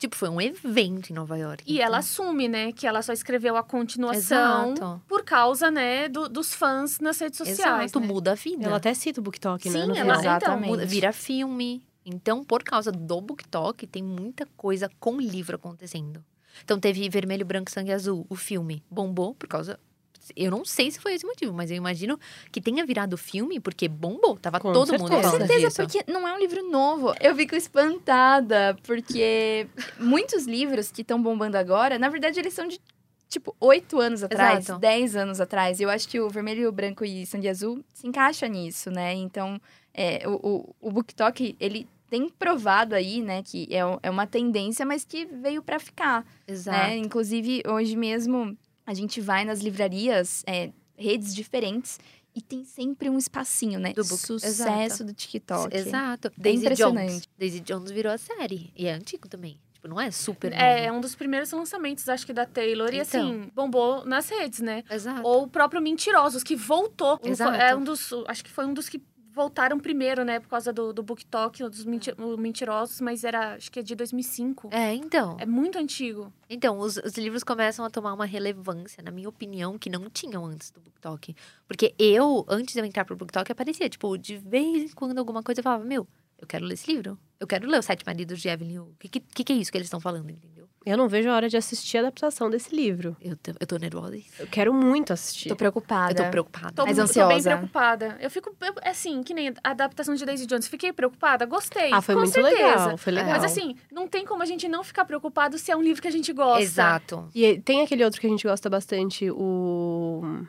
Tipo, foi um evento em Nova York. E então- ela assume, né, que ela só escreveu a continuação Exato. por causa, né, do- dos fãs nas redes sociais. Exato, né? muda a vida. Ela até cita o BookTok, né? Sim, ela-. Exatamente. Muda- vira filme. Então, por causa do BookTok, tem muita coisa com livro acontecendo. Então, teve Vermelho, Branco, Sangue Azul, o filme. Bombou por causa. Eu não sei se foi esse motivo, mas eu imagino que tenha virado filme porque bombou. Tava Com todo mundo certeza. falando certeza, disso. porque não é um livro novo. Eu fico espantada, porque muitos livros que estão bombando agora, na verdade, eles são de, tipo, oito anos atrás, Exato. dez anos atrás. Eu acho que o Vermelho, Branco e Sangue Azul se encaixa nisso, né? Então, é, o, o, o BookTok, ele tem provado aí, né, que é, é uma tendência, mas que veio pra ficar, Exato. né? Inclusive, hoje mesmo, a gente vai nas livrarias, é, redes diferentes, e tem sempre um espacinho, né? Do book- Sucesso Exato. do TikTok. Exato. Daisy impressionante. Jones. Daisy Jones virou a série. E é antigo também. Tipo, não é super É, é um dos primeiros lançamentos, acho que, da Taylor. E, Então. assim, bombou nas redes, né? Exato. Ou o próprio Mentirosos, que voltou. Exato. É um dos... Acho que foi um dos que voltaram primeiro, né? Por causa do, do BookTok, dos menti o Mentirosos. Mas era, acho que é de 2005. É, então. É muito antigo. Então, os, os livros começam a tomar uma relevância, na minha opinião, que não tinham antes do BookTok. Porque eu, antes de eu entrar pro BookTok, aparecia, tipo, de vez em quando alguma coisa eu falava, meu, eu quero ler esse livro. Eu quero ler Os Sete Maridos de Evelyn Hugo. O que, que, que é isso que eles estão falando, entendeu? Eu não vejo a hora de assistir a adaptação desse livro. Eu, tô- eu tô nervosa. Eu quero muito assistir. Tô preocupada. Eu tô preocupada. Tô, Mais mu- tô bem ansiosa. preocupada. Eu fico, eu- assim, que nem a adaptação de Daisy Jones. Fiquei preocupada? Gostei. Ah, foi com muito certeza. legal. Foi legal. Mas assim, não tem como a gente não ficar preocupado se é um livro que a gente gosta. Exato. E tem aquele outro que a gente gosta bastante, o.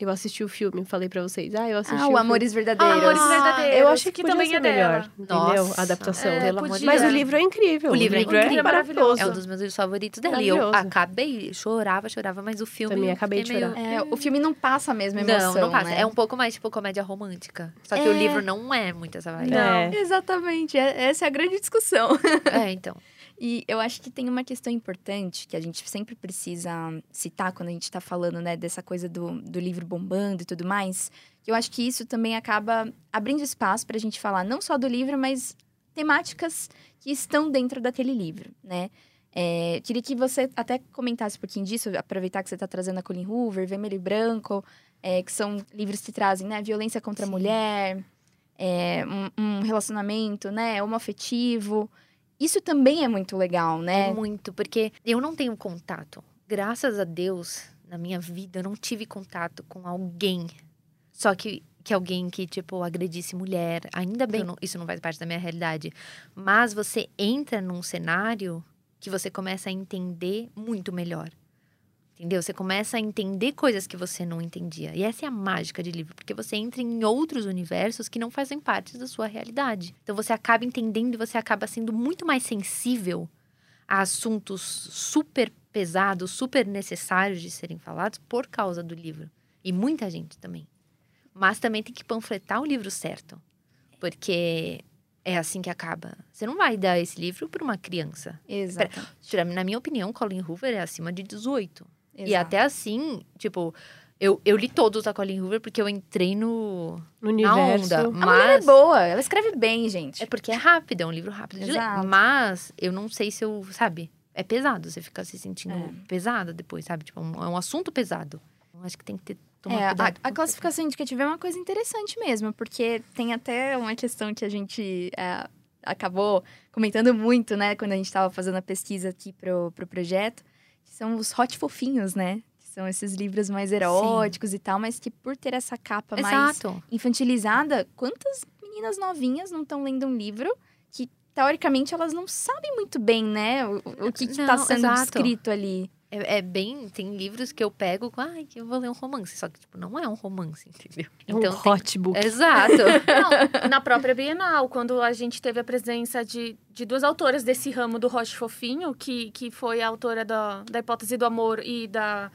Eu assisti o filme, falei pra vocês. Ah, eu assisti Ah, o o filme. Amores Verdadeiros. Amores Ah, Verdadeiros. Eu achei que, também ser é melhor, dela. entendeu? Nossa, a adaptação. É, pelo podia. Mas o livro é incrível. O livro é incrível. maravilhoso. É um dos meus livros favoritos dela. E eu acabei, chorava, chorava, mas o filme. Também eu acabei de meio- chorar. É, o filme não passa a mesma emoção, Não, não passa. né? É um pouco mais tipo comédia romântica. Só que É. o livro não é muito essa vibe. Não. É. Exatamente, é- essa é a grande discussão. É, então. E eu acho que tem uma questão importante que a gente sempre precisa citar quando a gente está falando, né, dessa coisa do, do livro bombando e tudo mais. Que eu acho que isso também acaba abrindo espaço para a gente falar não só do livro, mas temáticas que estão dentro daquele livro, né? É, queria que você até comentasse um pouquinho disso, aproveitar que você está trazendo a Colin Hoover, Vermelho e Branco, é, que são livros que trazem, né, violência contra a Sim. mulher, é, um, um relacionamento, né, homoafetivo. Isso também é muito legal, né? Muito, porque eu não tenho contato. Graças a Deus, na minha vida, eu não tive contato com alguém. Só que, que alguém que, tipo, agredisse mulher. Ainda bem, não- isso não faz parte da minha realidade. Mas você entra num cenário que você começa a entender muito melhor. Entendeu? Você começa a entender coisas que você não entendia. E essa é a mágica de livro, porque você entra em outros universos que não fazem parte da sua realidade. Então você acaba entendendo e você acaba sendo muito mais sensível a assuntos super pesados, super necessários de serem falados por causa do livro. E muita gente também. Mas também tem que panfletar o livro certo. Porque é assim que acaba. Você não vai dar esse livro para uma criança. Exato. Na minha opinião, Colin Hoover é acima de 18. E exato. até assim, tipo, eu, eu li todos da Colin Hoover porque eu entrei no, No na universo. onda. A mulher é Mas boa, ela escreve bem, gente. é porque é rápido, é um livro rápido de Exato. ler. Mas eu não sei se eu, sabe, é pesado, você fica se sentindo É. pesada depois, sabe? Tipo, é um, é um assunto pesado. Eu acho que tem que ter tomar É, a, cuidado. a classificação indicativa é uma coisa interessante mesmo, porque tem até uma questão que a gente é, acabou comentando muito, né, quando a gente estava fazendo a pesquisa aqui pro, pro projeto, são os hot fofinhos, né? Que são esses livros mais eróticos e tal, mas que por ter essa capa mais Exato. infantilizada, quantas meninas novinhas não estão lendo um livro que, teoricamente, elas não sabem muito bem, né, o, o que está sendo exato. descrito ali. É, é bem. Tem livros que eu pego com, ai, que eu vou ler um romance. Só que, tipo, não é um romance, entendeu? É um Então tem- hot book. Exato. Não, na própria Bienal, quando a gente teve a presença de, de duas autoras desse ramo do Roche Fofinho, que, que foi a autora da, da Hipótese do Amor e da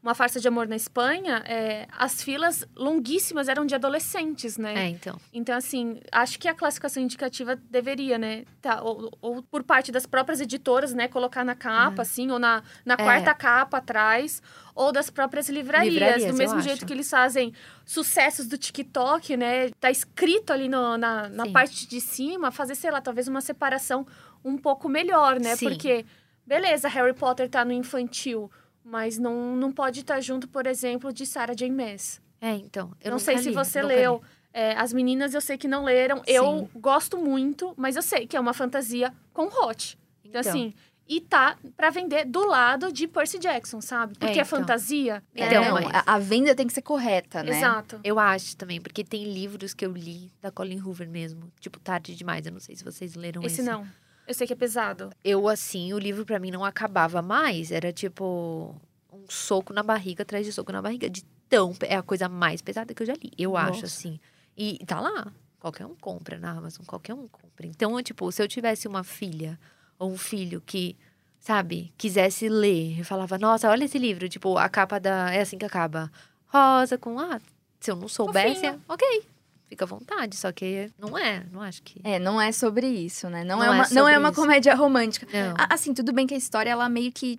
Uma Farsa de Amor na Espanha, é, as filas longuíssimas eram de adolescentes, né? é, então. Então, assim, acho que a classificação indicativa deveria, né? Tá, ou, ou por parte das próprias editoras, né? Colocar na capa, assim, ou na, na É. quarta capa atrás, ou das próprias livrarias. Livrarias, do mesmo acho. jeito que eles fazem sucessos do TikTok, né? Tá escrito ali no- na, na Sim. parte de cima, fazer, sei lá, talvez uma separação um pouco melhor, né? Sim. Porque, beleza, Harry Potter tá no infantil, mas não, não pode estar junto, por exemplo, de Sarah J. Maas. É, então. Eu não sei se li, você nunca leu. É, as meninas eu sei que não leram. Eu gosto muito, mas eu sei que é uma fantasia com hot. Então, assim, e tá pra vender do lado de Percy Jackson, sabe? Porque é, então. fantasia. Então, É, mas- a, a venda tem que ser correta, né? Exato. Eu acho também, porque tem livros que eu li da Colin Hoover mesmo. Tipo, Tarde Demais. Eu não sei se vocês leram esse. Esse não. Eu sei que é pesado. Eu, assim, o livro pra mim não acabava mais. Era tipo um soco na barriga atrás de soco na barriga. De tão. É a coisa mais pesada que eu já li. Eu acho, Nossa. assim. E tá lá. Qualquer um compra na Amazon, qualquer um compra. Então, tipo, se eu tivesse uma filha ou um filho que, sabe, quisesse ler, eu falava, nossa, olha esse livro. Tipo, a capa da. É assim que acaba. Rosa com. Ah, se eu não soubesse, Fofinho. ok. Fica à vontade. Só que não é, não acho que. É, não é sobre isso, né? Não, Não é, é uma, não é uma isso. comédia romântica. A- Assim, tudo bem que a história, ela meio que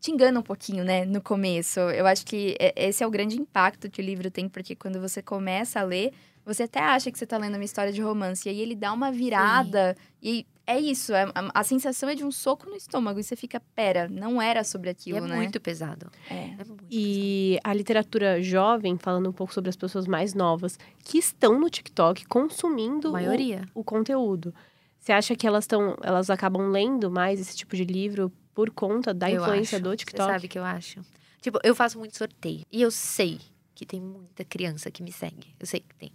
te engana um pouquinho, né? No começo. Eu acho que é- esse é o grande impacto que o livro tem, porque quando você começa a ler, você até acha que você tá lendo uma história de romance. E aí ele dá uma virada. E é isso. é- a, a sensação é de um soco no estômago. E você fica, pera, não era sobre E aquilo, é né? muito pesado. É. É muito pesado. E a literatura jovem, falando um pouco sobre as pessoas mais novas, que estão no TikTok consumindo A o- maioria. o, conteúdo. Você acha que elas estão, elas acabam lendo mais esse tipo de livro por conta da Eu influência acho. do Você TikTok? sabe o que eu acho? Tipo, eu faço muito sorteio. E eu sei que tem muita criança que me segue. Eu sei que tem.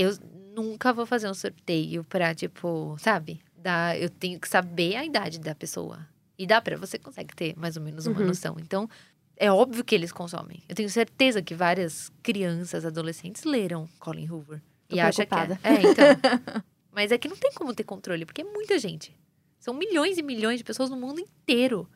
Eu nunca vou fazer um sorteio pra, tipo, sabe? Dar, eu tenho que saber a idade da pessoa. E dá pra, você consegue ter mais ou menos uma Uhum. noção. Então, é óbvio que eles consomem. Eu tenho certeza que várias crianças, adolescentes leram Colin Hoover. Tô e acha que é. é, então. Mas é que não tem como ter controle, porque é muita gente. São milhões e milhões de pessoas no mundo inteiro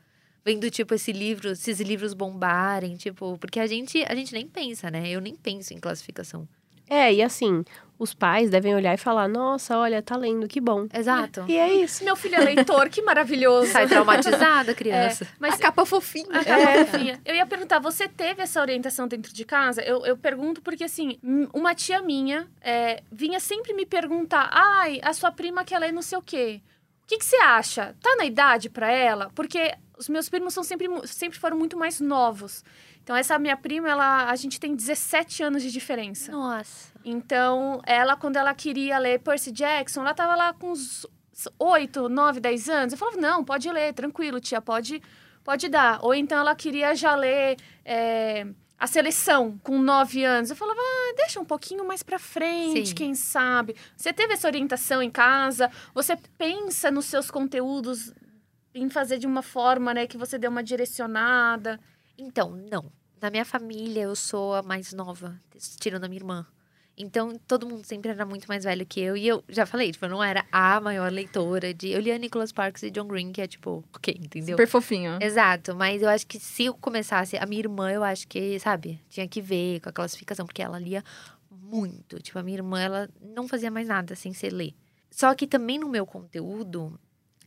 vendo tipo esse livro, esses livros bombarem, tipo, porque a gente a gente nem pensa, né? Eu nem penso em classificação. É, e assim, os pais devem olhar e falar: nossa, olha, tá lendo, que bom. Exato. E é isso. Meu filho é leitor, que maravilhoso. Sai traumatizada, a criança. Mas A capa fofinha. A capa fofinha. Eu ia perguntar, você teve essa orientação dentro de casa? Eu, eu pergunto porque, assim, uma tia minha é, vinha sempre me perguntar: ai, a sua prima quer ler não sei o quê. O que, que você acha? Tá na idade pra ela? Porque os meus primos são sempre, sempre foram muito mais novos. Então, essa minha prima, ela, a gente tem 17 anos de diferença. Nossa. Então, ela, quando ela queria ler Percy Jackson, ela tava lá com uns 8, 9, 10 anos. Eu falava, não, pode ler, tranquilo, tia, pode, pode dar. Ou então ela queria já ler é, a seleção com 9 anos. Eu falava, ah, deixa um pouquinho mais pra frente, Sim. quem sabe. Você teve essa orientação em casa? Você pensa nos seus conteúdos em fazer de uma forma, né, que você dê uma direcionada? Então, não. Na minha família, eu sou a mais nova, tirando a minha irmã. Então, todo mundo sempre era muito mais velho que eu. E eu já falei, tipo, eu não era a maior leitora de... Eu lia Nicholas Sparks e John Green, que é, tipo, ok, entendeu? Super fofinho. Exato, mas eu acho que se eu começasse... A minha irmã, eu acho que, sabe? Tinha que ver com a classificação, porque ela lia muito. Tipo, a minha irmã, ela não fazia mais nada sem ser ler. Só que também no meu conteúdo,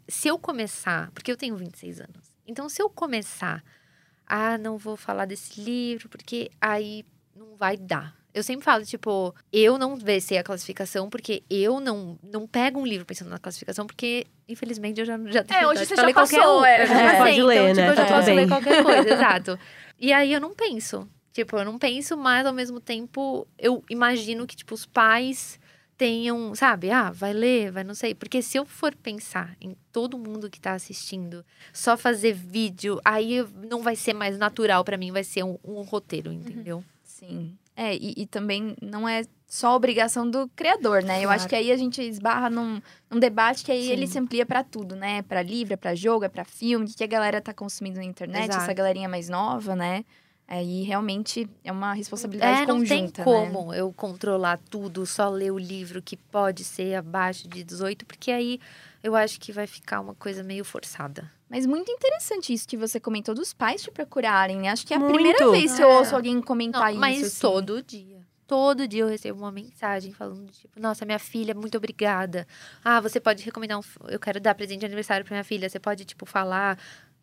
se eu começar... Porque eu tenho 26 anos. Então, se eu começar... Ah, não vou falar desse livro, porque aí não vai dar. Eu sempre falo, tipo, eu não sei a classificação, porque eu não, não pego um livro pensando na classificação, porque, infelizmente, eu já, já tenho É, hoje você já ler qualquer passou, um. é. Eu já É, passei, pode ler, então, tipo, né? eu já Tá posso ler qualquer coisa, exato. E aí eu não penso. Tipo, eu não penso, mas ao mesmo tempo eu imagino que, tipo, os pais tenham, sabe? Ah, vai ler, vai não sei. Porque se eu for pensar em todo mundo que tá assistindo, só fazer vídeo, aí não vai ser mais natural pra mim, vai ser um, um roteiro, entendeu? Sim. É, e, e também não é só obrigação do criador, né? Eu Claro. acho que aí a gente esbarra num, num debate que aí Sim. ele se amplia pra tudo, né? Pra livro, é pra jogo, é pra filme, o que a galera tá consumindo na internet, Exato. essa galerinha mais nova, né? Aí realmente é uma responsabilidade É, não tem conjunta, né? como eu controlar tudo, só ler o livro que pode ser abaixo de 18, porque aí eu acho que vai ficar uma coisa meio forçada. Mas muito interessante isso que você comentou dos pais te procurarem, né? Acho que é a Muito. primeira vez que eu É. ouço alguém comentar Não, mas isso. assim. todo dia. Todo dia eu recebo uma mensagem falando, tipo, nossa, minha filha, muito obrigada. Ah, você pode recomendar um. Eu quero dar presente de aniversário pra minha filha. Você pode, tipo, falar.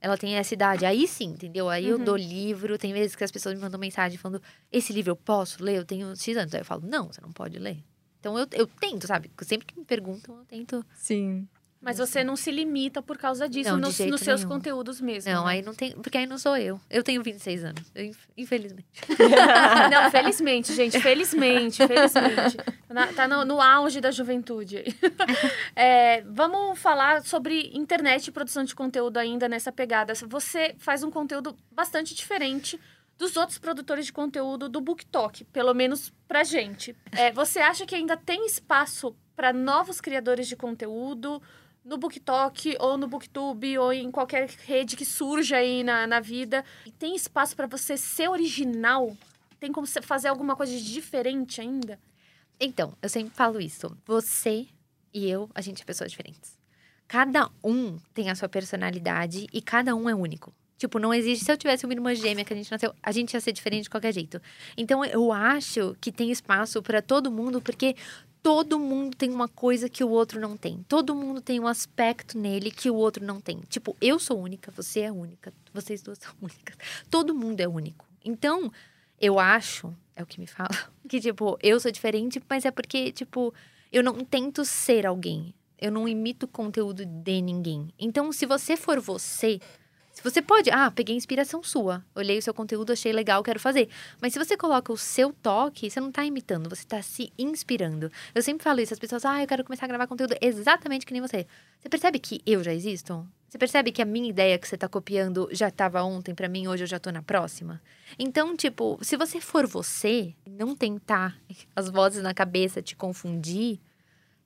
Ela tem essa idade. Aí sim, entendeu? Aí eu Uhum. dou livro. Tem vezes que as pessoas me mandam mensagem falando: esse livro eu posso ler? Eu tenho X anos. Aí eu falo: não, você não pode ler. Então eu, eu tento, sabe? Sempre que me perguntam, eu tento. Sim. Mas você não se limita por causa disso Não, nos, nos seus conteúdos mesmo. Não, né? aí não tem. Porque aí não sou eu. Eu tenho 26 anos. infelizmente. Não, felizmente, gente, felizmente, felizmente. Na- tá no, no auge da juventude. aí. É, vamos falar sobre internet e produção de conteúdo ainda nessa pegada. Você faz um conteúdo bastante diferente dos outros produtores de conteúdo do BookTok, pelo menos pra gente. É, você acha que ainda tem espaço para novos criadores de conteúdo no BookTok ou no BookTube ou em qualquer rede que surja aí na, na vida? E tem espaço para você ser original? Tem como você fazer alguma coisa de diferente ainda? Então, eu sempre falo isso. Você e eu, a gente é pessoas diferentes. Cada um tem a sua personalidade e cada um é único. Tipo, não existe. Se eu tivesse uma irmã gêmea que a gente nasceu, a gente ia ser diferente de qualquer jeito. Então, eu acho que tem espaço para todo mundo, porque todo mundo tem uma coisa que o outro não tem. Todo mundo tem um aspecto nele que o outro não tem. Tipo, eu sou única, você é única, vocês duas são únicas. Todo mundo é único. Então, eu acho, é o que me fala, que, tipo, eu sou diferente, mas é porque, tipo, eu não tento ser alguém. Eu não imito conteúdo de ninguém. Então, se você for você, se você pode, ah, peguei inspiração sua, olhei o seu conteúdo, achei legal, quero fazer. Mas se você coloca o seu toque, você não tá imitando, você tá se inspirando. Eu sempre falo isso, as pessoas, ah, eu quero começar a gravar conteúdo exatamente que nem você. Você percebe que eu já existo? Você percebe que a minha ideia que você tá copiando já tava ontem pra mim, hoje eu já tô na próxima? Então, tipo, se você for você, não tentar as vozes na cabeça te confundir,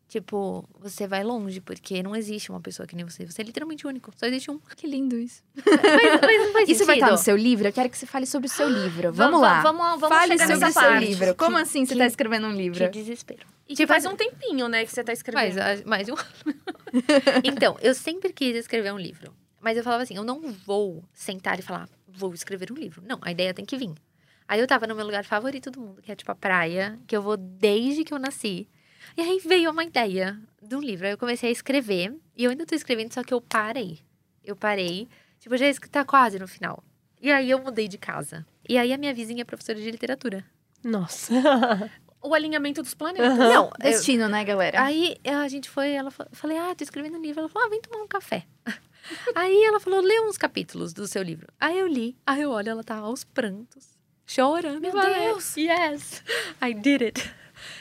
Tipo, você vai longe, porque não existe uma pessoa que nem você. Você é literalmente único. Só existe um. Que lindo isso. Mas, mas não faz Isso vai estar no seu livro? Eu quero que você fale sobre o seu livro. Vamos, Vamos- lá. vamos- vamos Fale chegar sobre nessa o seu parte. livro. Como Que- assim você que- tá escrevendo um livro? Que desespero. E que Tipo, faz um tempinho, né, que você tá escrevendo. Mais, mais de um ano. então, eu sempre quis escrever um livro. Mas eu falava assim, eu não vou sentar e falar, vou escrever um livro. Não, a ideia tem que vir. Aí eu tava no meu lugar favorito do mundo, que é tipo a praia, que eu vou desde que eu nasci. E aí veio uma ideia de um livro. Aí eu comecei a escrever. E eu ainda tô escrevendo, só que eu parei. Eu parei. Tipo, já tá quase no final. E aí eu mudei de casa. E aí a minha vizinha é professora de literatura. Nossa. O alinhamento dos planetas. Não, eu- Destino, né, galera? Aí a gente foi, ela fa- eu falei, ah, tô escrevendo um livro. Ela falou, ah, vem tomar um café. Aí ela falou, lê uns capítulos do seu livro. Aí eu li, aí eu olho, ela tá aos prantos, chorando. Meu Eu falei, Deus. Yes, I did it.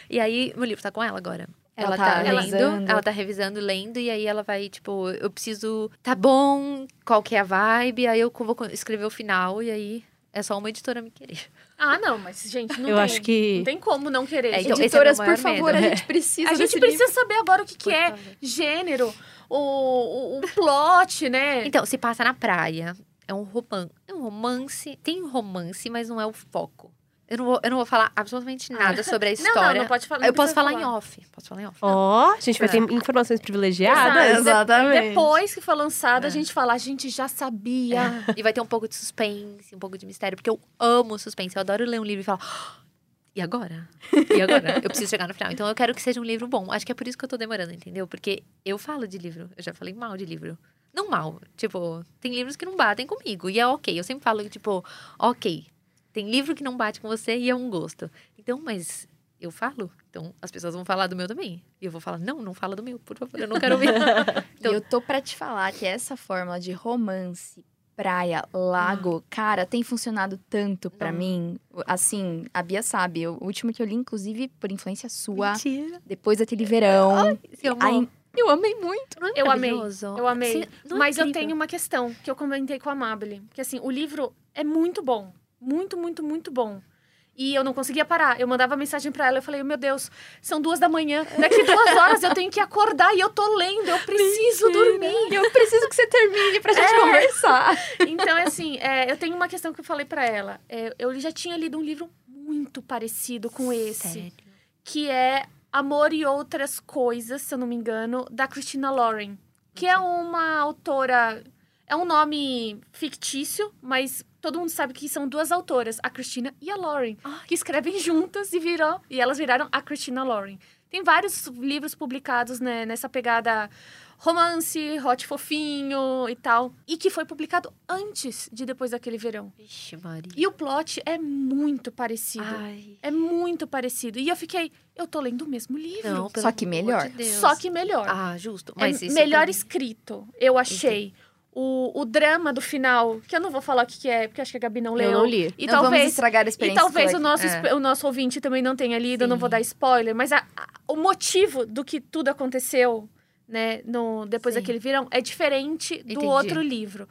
E aí, meu livro tá com ela agora. Ela Ela, tá tá, lendo, ela tá revisando, lendo, e aí ela vai, tipo, eu preciso. Tá bom, qual que é a vibe? Aí eu vou escrever o final, e aí é só uma editora me querer. Ah, não, mas, gente, não Eu tem, acho que- Não tem como não querer. É, então, esse Editoras, é por favor, medo. a gente precisa a gente precisa livro. saber agora o que, que é favor. gênero, o, o, o plot, né? Então, se passa na praia. É um romance. É um romance. Tem romance, mas não é o foco. Eu não vou, eu não vou falar absolutamente nada sobre a não, história. não, não pode falar. não eu posso precisa falar, em off. Posso falar em off. Ó, a gente vai ter É. informações privilegiadas. Exato. Exatamente. Depois que for lançado, É. a gente fala, a gente já sabia. E vai ter um pouco de suspense, um pouco de mistério, porque eu amo suspense. Eu adoro ler um livro e falar. "Ah, E agora? E agora? eu preciso chegar no final. Então eu quero que seja um livro bom. Acho que é por isso que eu tô demorando, entendeu? Porque eu falo de livro. Eu já falei mal de livro. Não mal. Tipo, tem livros que não batem comigo. E é ok. Eu sempre falo tipo, ok. Tem livro que não bate com você e é um gosto. Então, mas eu falo. Então as pessoas vão falar do meu também. E eu vou falar, não, não fala do meu, por favor, eu não quero ouvir. Então- eu tô pra te falar que essa fórmula de romance, praia, lago, cara, tem funcionado tanto pra Não. mim. Assim, a Bia sabe, o último que eu li, inclusive, por influência sua, Mentira. depois daquele verão. Ai, eu amei muito. É Eu amei? Eu amei. Não é Mas eu tenho uma questão que eu comentei com a Amable. Que assim, o livro é muito bom. Muito, muito, muito bom. E eu não conseguia parar. Eu mandava mensagem pra ela, eu falei, meu Deus, são duas da manhã. Daqui duas horas eu tenho que acordar e eu tô lendo, eu preciso dormir. Eu preciso que você termine pra gente É. conversar. Então, assim, é, eu tenho uma questão que eu falei pra ela. É, eu já tinha lido um livro muito parecido com esse. Sério? que é Amor e Outras Coisas, se eu não me engano, da Christina Lauren, que é uma autora. É um nome fictício, mas todo mundo sabe que são duas autoras, a Christina e a Lauren, que escrevem juntas e viram e elas viraram a Christina Lauren. Tem vários livros publicados né, nessa pegada romance, hot fofinho e tal, e que foi publicado antes de depois daquele verão. Vixe, Maria. E o plot é muito parecido. Ai. É muito parecido. E eu fiquei, eu tô lendo o mesmo livro. Não, pelo Só que melhor. de Deus. Só que melhor. Ah, justo. é Mas isso melhor mim- escrito, eu achei. O, o drama do final, que eu não vou falar o que, que é, porque acho que a Gabi não leu. Eu não li. E não vamos talvez, estragar a e experiência. talvez o nosso, É. o nosso ouvinte também não tenha lido, eu não vou Sim. dar spoiler, mas a- a- o motivo do que tudo aconteceu, né, no, depois Sim. daquele verão, é diferente do Entendi. outro livro.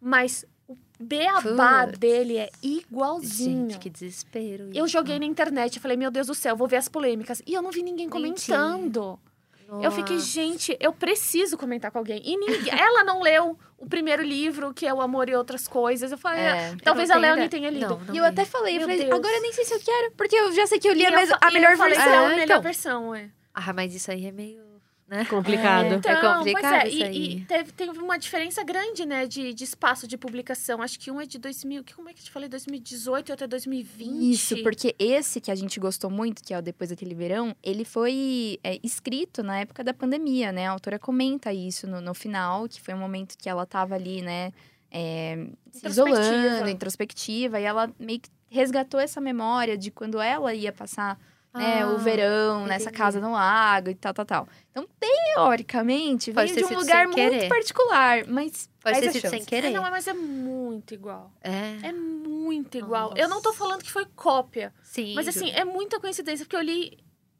Mas o beabá Putz. dele é igualzinho. Gente, que desespero. Eu isso. joguei na internet, eu falei, meu Deus do céu, vou ver as polêmicas. E eu não vi ninguém Mentira. Eu fiquei, gente, eu preciso comentar com alguém. E ninguém, ela não leu o primeiro livro, que é O Amor e Outras Coisas. Eu falei, É. ah, talvez Eu a Leonie tenha lido. Não, não E eu li. até falei, eu falei, agora eu nem sei se eu quero, porque eu já sei que eu li E a, eu a melhor eu falei, versão. "Essa é a melhor então. versão, é. Ah, mas isso aí é meio. Né? Complicado. Então, É complicado pois é, isso e, aí. e teve, teve uma diferença grande, né, de, de espaço de publicação. Acho que um é de 2000, que como é que eu te falei? 2018 e outro é 2020. Isso, porque esse que a gente gostou muito, que é o Depois daquele verão, ele foi é, escrito na época da pandemia, né? A autora comenta isso no, no final, que foi um momento que ela tava ali, né? é, se isolando, introspectiva, e ela meio que resgatou essa memória de quando ela ia passar né, Ah, o verão nessa entendi. casa no lago e tal, tal, tal. Então, teoricamente, Pode veio de um lugar muito querer. particular, mas Pode ter a sido sem É, querer. não, mas é muito igual. É. É muito igual. Nossa. Eu não tô falando que foi cópia. Sim. Mas assim, é muita coincidência, porque eu li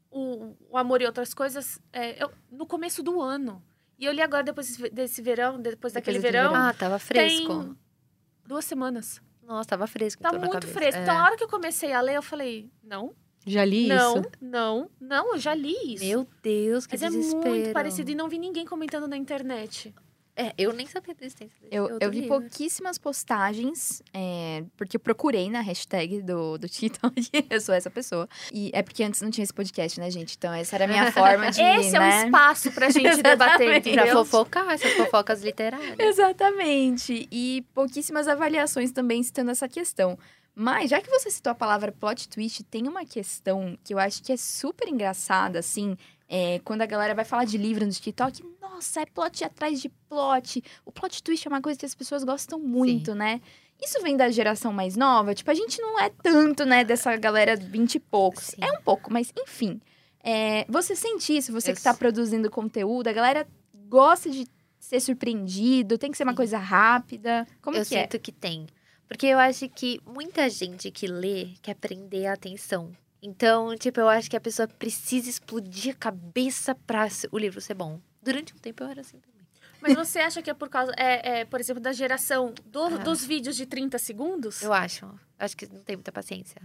o, o Amor e Outras Coisas é, eu- no começo do ano. E eu li agora, depois desse- verão, depois daquele daquele verão, verão. Ah, tava fresco. tem duas semanas. Nossa, tava fresco. Tá então, muito cabeça. fresco. É. Então, a hora que eu comecei a ler, eu falei, não, Já li não, isso. não, não, eu já li isso. Meu Deus, que Mas é desespero. muito parecido e não vi ninguém comentando na internet. É, eu nem sabia da existência desse Eu, eu vi livro. pouquíssimas postagens, é, porque eu procurei na hashtag do, do TikTok, eu sou essa pessoa. E é porque antes não tinha esse podcast, né, gente? Então essa era a minha forma de, Esse é né? um espaço pra gente debater, Exatamente. Pra fofocar, essas fofocas literárias. Exatamente. E pouquíssimas avaliações também citando essa questão. Mas, já que você citou a palavra plot twist, tem uma questão que eu acho que é super engraçada, assim, é, quando a galera vai falar de livro no TikTok. Nossa, é plot atrás de plot. O plot twist é uma coisa que as pessoas gostam muito, né? Isso vem da geração mais nova. Tipo, a gente não é tanto, né, dessa galera 20 e poucos. Sim. É um pouco, mas enfim. É, você sente isso, você Eu que tá s- produzindo conteúdo, a galera gosta de ser surpreendido, tem que ser uma Sim. coisa rápida. Como eu que é? sinto que tem. Porque eu acho que muita gente que lê quer prender a atenção. Então, tipo, eu acho que a pessoa precisa explodir a cabeça pra o livro ser bom. Durante um tempo eu era assim também. Mas você acha que é por causa, é, é, por exemplo, da geração do- Ah. dos vídeos de 30 segundos? Eu acho. Acho que não tem muita paciência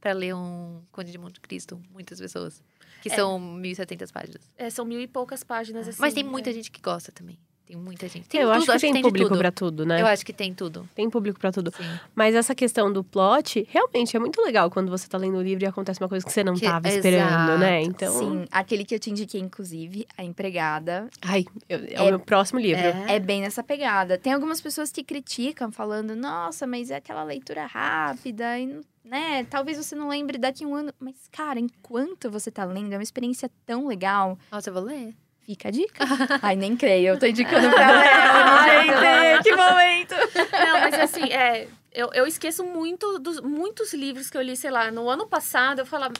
pra ler um Conde de Monte Cristo, muitas pessoas. Que É. são 1.700 páginas. É, são mil e poucas páginas, assim. Mas tem muita é. gente que gosta também. Tem muita gente. Tem eu tudo, acho que tem de público tudo. pra tudo, né? Eu acho que tem tudo. Tem público pra tudo. Sim. Mas essa questão do plot, realmente é muito legal quando você tá lendo o livro e acontece uma coisa que você não Que- tava esperando, né? exato. Então, Sim, aquele que eu te indiquei, inclusive, A Empregada, ai, eu- é, É- o meu próximo livro. É. é bem nessa pegada. Tem algumas pessoas que criticam, falando, nossa, mas é aquela leitura rápida, e, não- né? Talvez você não lembre daqui a um ano. Mas, cara, enquanto você tá lendo, é uma experiência tão legal. Nossa, eu vou ler. Fica a dica. Ai, nem creio, eu tô indicando pra ler. Gente, que momento! Não, mas assim, é, eu, eu esqueço muito dos muitos livros que eu li, sei lá, no ano passado, eu falava,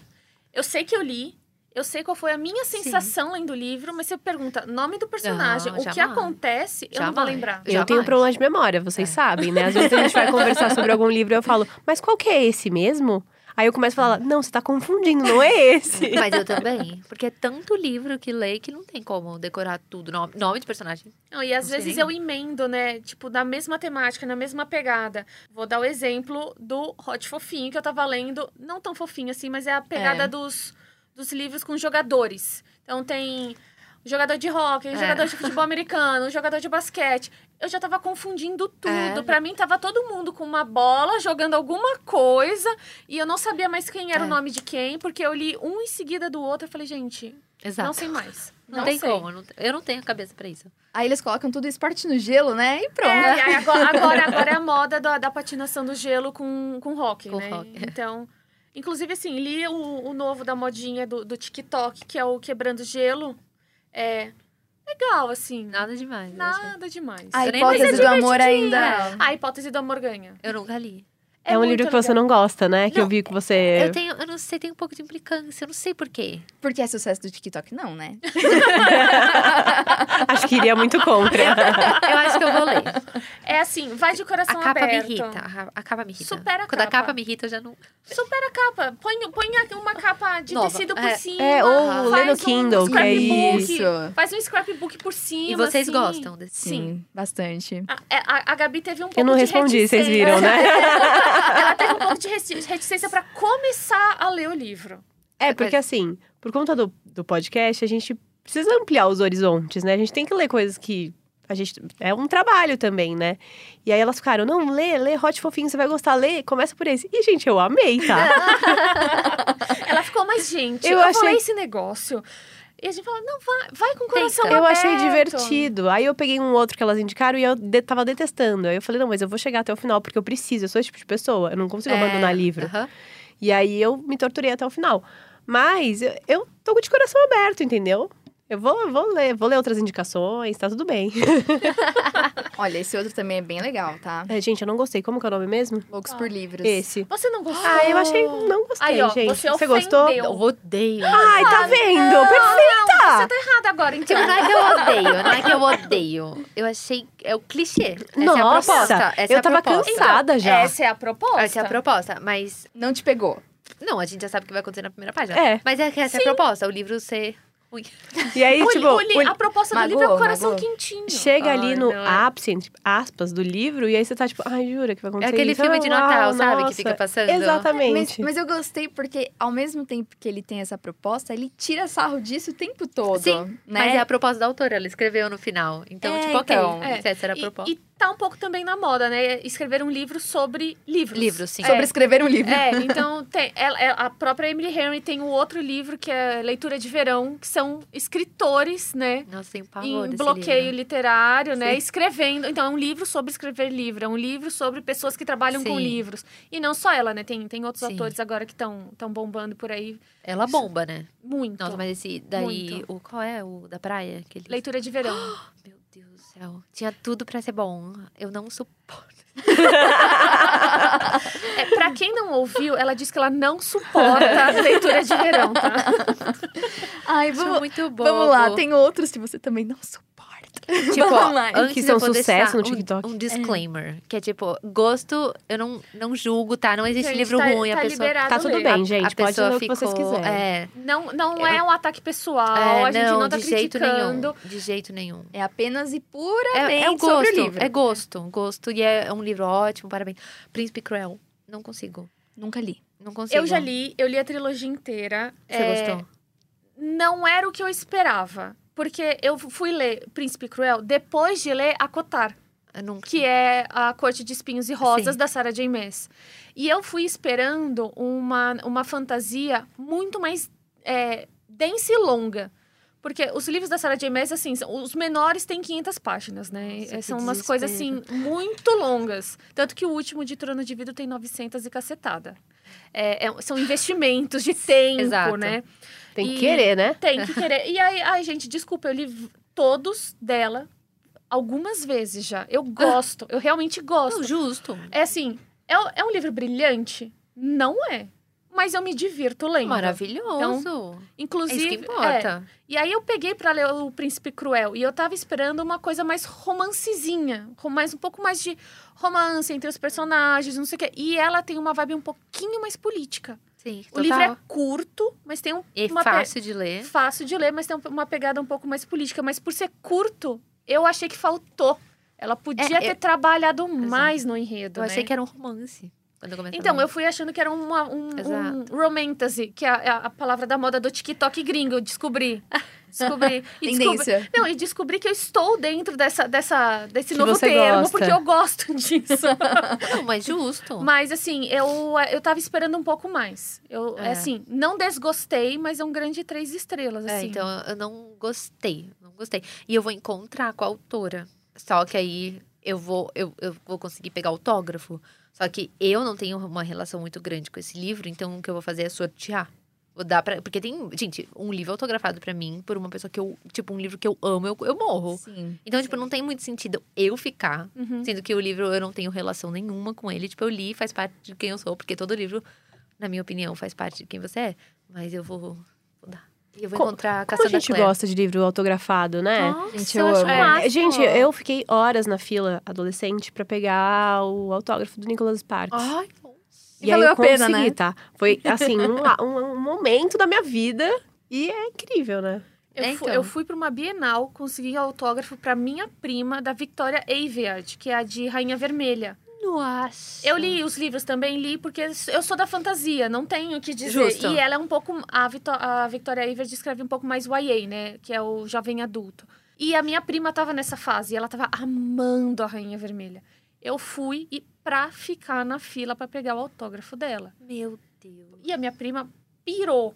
eu sei que eu li, eu sei qual foi a minha sensação lendo o livro, mas você pergunta nome do personagem, Não, o que jamais. acontece, eu não vou lembrar. Eu Jamais. tenho problema de memória, vocês É. sabem, né? Às vezes a gente vai conversar sobre algum livro e eu falo, mas qual que é esse mesmo? Aí eu começo a falar, não, você tá confundindo, não é esse. Mas eu também. Porque é tanto livro que leio que não tem como decorar tudo. Nome, nome de personagem. Não, e às Não vezes eu emendo, né? Tipo, na mesma temática, na mesma pegada. Vou dar o exemplo do Hot Fofinho, que eu tava lendo. Não tão fofinho assim, mas é a pegada É. dos, dos livros com jogadores. Então tem jogador de hockey, É. jogador de futebol americano, jogador de basquete. Eu já tava confundindo tudo. É. Pra mim, tava todo mundo com uma bola, jogando alguma coisa. E eu não sabia mais quem era É. o nome de quem, porque eu li um em seguida do outro. Eu falei, gente, Exato. não sei mais. Não, Não tem sei. como. não- eu não tenho cabeça pra isso. Aí eles colocam tudo esporte no gelo, né? E pronto. É, e agora, agora, agora é a moda da, da patinação do gelo com, com hockey, Com né? hockey. Então, inclusive assim, li o, o novo da modinha do, do TikTok, que é o Quebrando Gelo. É legal, assim. Nada demais. acho. Nada demais. A hipótese do amor ainda. A hipótese do amor ganha. Eu nunca li. É, um muito livro que você legal. não gosta, né? Que eu Não, vi que você. Eu tenho, eu não sei, tem um pouco de implicância. Eu não sei porquê. Porque é sucesso do TikTok, não, né? Acho que iria muito contra. Eu acho que eu vou ler. É assim, vai de A coração capa aberto. me irrita. A, a capa me irrita. Supera a Quando a capa. capa me irrita, eu já não. Supera a capa. Põe, põe uma capa de Nova. tecido por É. cima. É, ou lê no um Kindle, que aí- scrapbook, Isso. Faz um scrapbook por cima. E vocês assim. gostam desse? Sim, bastante. A, é, a, a Gabi teve um pouco Eu não de respondi, vocês viram, né? Ela teve um pouco de reti- reticência pra começar a ler o livro. É, porque assim, por conta do, do podcast, a gente precisa ampliar os horizontes, né? A gente tem que ler coisas que. A gente, é um trabalho também, né? E aí elas ficaram, não, lê, lê Hot Fofinho, você vai gostar, lê, começa por esse. E, gente, eu amei, tá? Ela ficou, mas gente, Eu eu, achei- esse negócio. E a gente falou, não, vai, vai com o coração Tenta. Eu achei divertido. Aí eu peguei um outro que elas indicaram e eu de- tava detestando. Aí eu falei, não, mas eu vou chegar até o final, porque eu preciso, eu sou esse tipo de pessoa, eu não consigo É, abandonar livro. E aí eu me torturei até o final. Mas eu, eu tô de coração aberto, entendeu? Eu vou, eu vou ler, vou ler outras indicações, tá tudo bem. Olha, esse outro também é bem legal, tá? É, gente, eu não gostei. Como que é o nome mesmo? Loucos por livros. Esse. Você não gostou? Ah, eu achei. Não gostei, Aí, ó, gente. você gostou? ofendeu. Eu odeio. Ai, tá vendo? Perfeita! Você tá errada agora, então. Não é que eu odeio, não é que eu odeio. Eu achei. É o clichê. Essa é a Nossa, proposta. Essa eu é a tava proposta. cansada já. Essa é a proposta. Essa é a proposta. Mas. Não te pegou. Não, a gente já sabe o que vai acontecer na primeira página. É. Mas é que essa é a proposta. O livro ser Ui. E aí, O- tipo, o li- o- a proposta do Magoou, livro é o coração magoou. quentinho. chega ali Ai, no não é. ápice, entre aspas, do livro, e aí você tá tipo, ai, jura que vai É acontecer aquele isso? filme de Uau, Natal, sabe? Que nossa. fica passando. Mas, Exatamente. mas eu gostei porque, ao mesmo tempo que ele tem essa proposta, ele tira sarro disso o tempo todo. Sim, né? Mas é a proposta da autora, ela escreveu no final. Então, É, tipo, ok. então. É. Essa era a E, proposta. e tá um pouco também na moda, né? Escrever um livro sobre livros. Livros, sim. Sobre É. escrever um livro. É, então tem, ela- ela- a própria Emily Henry tem um outro livro que é Leitura de Verão, que são escritores, né? Nossa, tem um pavor Em desse bloqueio livro. literário, né? Sim. Escrevendo. Então, é um livro sobre escrever livro, é um livro sobre pessoas que trabalham com Sim. livros. E não só ela, né? Tem, tem outros Sim. autores agora que estão bombando por aí Ela bomba, né? muito. Nossa, mas esse daí. Muito. O, qual é? O da praia? Aquele... Leitura de verão. Meu Deus céu. Tinha tudo pra ser bom. Eu não suporto. É, pra quem não ouviu, ela diz que ela não suporta leitura de verão, tá? Ai, vamos, muito bom. vamos lá, tem outros que você também não suporta. Tipo, antes Que são sucesso no um- TikTok. Um, disclaimer. Que é tipo, gosto, eu não, não julgo, tá? Não existe Gente, livro tá- ruim. tá a pessoa. Tá tudo ler. bem, gente. a Pode pessoa ler o que vocês ficou- quiserem. É, Não, não Eu- é um ataque pessoal, é, a gente não, tá de jeito criticando. nenhum. De jeito nenhum. É apenas e É, puramente é sobre gosto, o livro. é gosto, gosto. E é um livro ótimo, parabéns. Príncipe Cruel, não consigo, Nunca li. não consigo. Eu já li, eu li a trilogia inteira. Você É, gostou? Não era o que eu esperava. Porque eu fui ler Príncipe Cruel depois de ler A não... que é a Corte de Espinhos e Rosas Sim. da Sarah J. Maas. E eu fui esperando uma, uma fantasia muito mais é, densa e longa. Porque os livros da Sarah J. Maas, assim, são- os menores têm 500 páginas, né? É, são umas coisas, assim, muito longas. Tanto que o último de Trono de Vidro tem 900 e cacetada. É, é- são investimentos de tempo, Exato. né? Tem que E- querer, né? Tem que querer. E aí, ai, gente, desculpa, eu li todos dela algumas vezes já. Eu gosto, eu realmente gosto. Não, justo. É assim, é, é um livro brilhante? Não é. Mas eu me divirto lendo. Maravilhoso. é Inclusive. isso que importa. é. E aí eu peguei pra ler o Príncipe Cruel e eu tava esperando uma coisa mais romancezinha, rom- mais um pouco mais de romance entre os personagens, não sei o quê. E ela tem uma vibe um pouquinho mais política. Sim, O total. livro é curto, mas tem um, E uma pe- fácil de ler. fácil de ler, mas tem uma pegada um pouco mais política. Mas por ser curto, eu achei que faltou. Ela podia É, ter eu- trabalhado mais no enredo. Eu achei né? que era um romance. Eu Então, eu fui achando que era uma, um, um Exato. romantasy, que é a, é a palavra da moda do TikTok gringo. Eu descobri. Descobri. E descobri Tendência. não, e descobri que eu estou dentro dessa, dessa, desse Que novo termo, gosta. porque eu gosto disso. Não, mas justo. mas, assim, eu, eu tava esperando um pouco mais. Eu, É. assim, não desgostei, mas é um grande três estrelas, É, assim. então eu não gostei, não gostei. E eu vou encontrar com a autora. Só que aí eu vou, eu, eu vou conseguir pegar autógrafo. Só que eu não tenho uma relação muito grande com esse livro, então o que eu vou fazer é sortear. Vou dar pra. Porque tem. Gente, um livro autografado pra mim, por uma pessoa que eu. Tipo, um livro que eu amo, eu, eu morro. Sim. Então, tipo, não tem muito sentido eu ficar. Uhum. Sendo que o livro eu não tenho relação nenhuma com ele. Tipo, eu li, faz parte de quem eu sou, porque todo livro, na minha opinião, faz parte de quem você é. Mas eu vou, vou dar. E eu vou Co- encontrar a Como a gente Clare. gosta de livro autografado, né? Nossa, Gente, eu eu. É, Gente, eu fiquei horas na fila adolescente pra pegar o autógrafo do Nicholas Sparks. Ai. E e aí valeu eu a pena, consegui, né? tá? Foi, assim, um, um, um momento da minha vida. E é incrível, né? Eu, É, fui, então. eu fui para uma Bienal, consegui autógrafo para minha prima, da Victoria Aveyard, que é a de Rainha Vermelha. Nossa. Eu li os livros também, li porque eu sou da fantasia, não tenho o que dizer. Justo. E ela é um pouco. A, Vito, a Victoria Aveyard escreve um pouco mais YA, né? Que é o jovem adulto. E a minha prima tava nessa fase, e ela tava amando a Rainha Vermelha. Eu fui e pra ficar na fila para pegar o autógrafo dela. Meu Deus. E a minha prima pirou.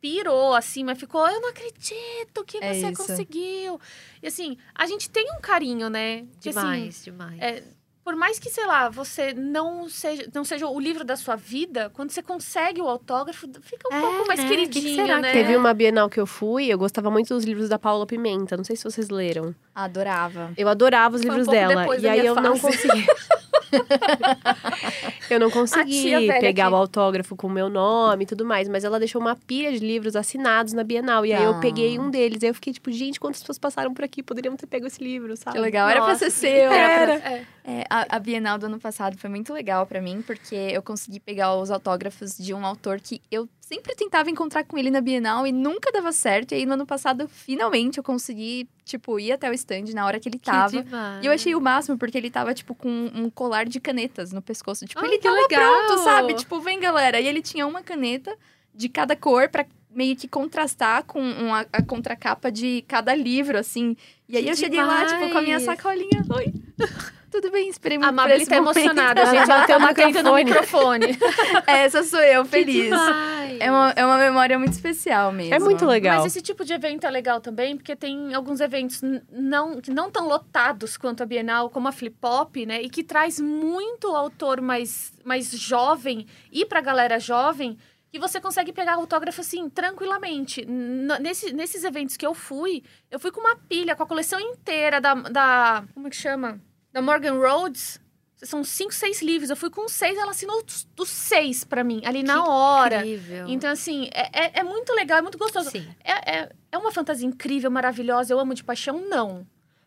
Pirou, assim, mas ficou, eu não acredito que É você isso. conseguiu. E assim, a gente tem um carinho, né? Que, assim, Demais, demais. é, por mais que, sei lá, você não seja, não seja o livro da sua vida, quando você consegue o autógrafo, fica um É, pouco mais né? Que queridinho, será que né? Teve uma Bienal que eu fui, eu gostava muito dos livros da Paula Pimenta. Não sei se vocês leram. Adorava. Eu adorava os Foi um livros pouco dela. E aí eu não fase. consegui. Eu não consegui pegar aqui. o autógrafo com o meu nome e tudo mais, mas ela deixou uma pilha de livros assinados na Bienal. E aí eu Ah. peguei um deles. Aí eu fiquei tipo, gente, quantas pessoas passaram por aqui? Poderiam ter pego esse livro, sabe? Que legal, era pra Nossa. ser seu. Era pra- É. É, a, a Bienal do ano passado foi muito legal pra mim, porque eu consegui pegar os autógrafos de um autor que eu sempre tentava encontrar com ele na Bienal e nunca dava certo. E aí, no ano passado, finalmente, eu consegui, tipo, ir até o stand na hora que ele tava. demais. E eu achei o máximo, porque ele tava, tipo, com um colar de canetas no pescoço. Tipo, Ai, ele que tava legal! pronto, sabe? Tipo, vem, galera. E ele tinha uma caneta de cada cor pra meio que contrastar com uma, a contracapa de cada livro, assim. E aí Que eu cheguei lá, tipo, com a minha demais! sacolinha. Oi. Tudo bem, esperei muito A Mabel tá momento. emocionada, Ela gente. Ela bateu no batendo no microfone. Essa sou eu, feliz. demais. É uma, é uma memória muito especial mesmo. É muito legal. Mas esse tipo de evento é legal também, porque tem alguns eventos não, que não tão lotados quanto a Bienal, como a Flip Pop, né? E que traz muito autor mais, mais jovem e pra galera jovem, que você consegue pegar autógrafo assim, tranquilamente. N- nesse, nesses eventos que eu fui, eu fui com uma pilha, com a coleção inteira da. da como é que chama? Da Morgan Rhodes. São cinco, seis livros. Eu fui com seis, ela assinou os, os seis pra mim, ali na Que hora. Incrível. Então, assim, é, é, é muito legal, é muito gostoso. Sim. É, é, é uma fantasia incrível, maravilhosa, eu amo de paixão? Não.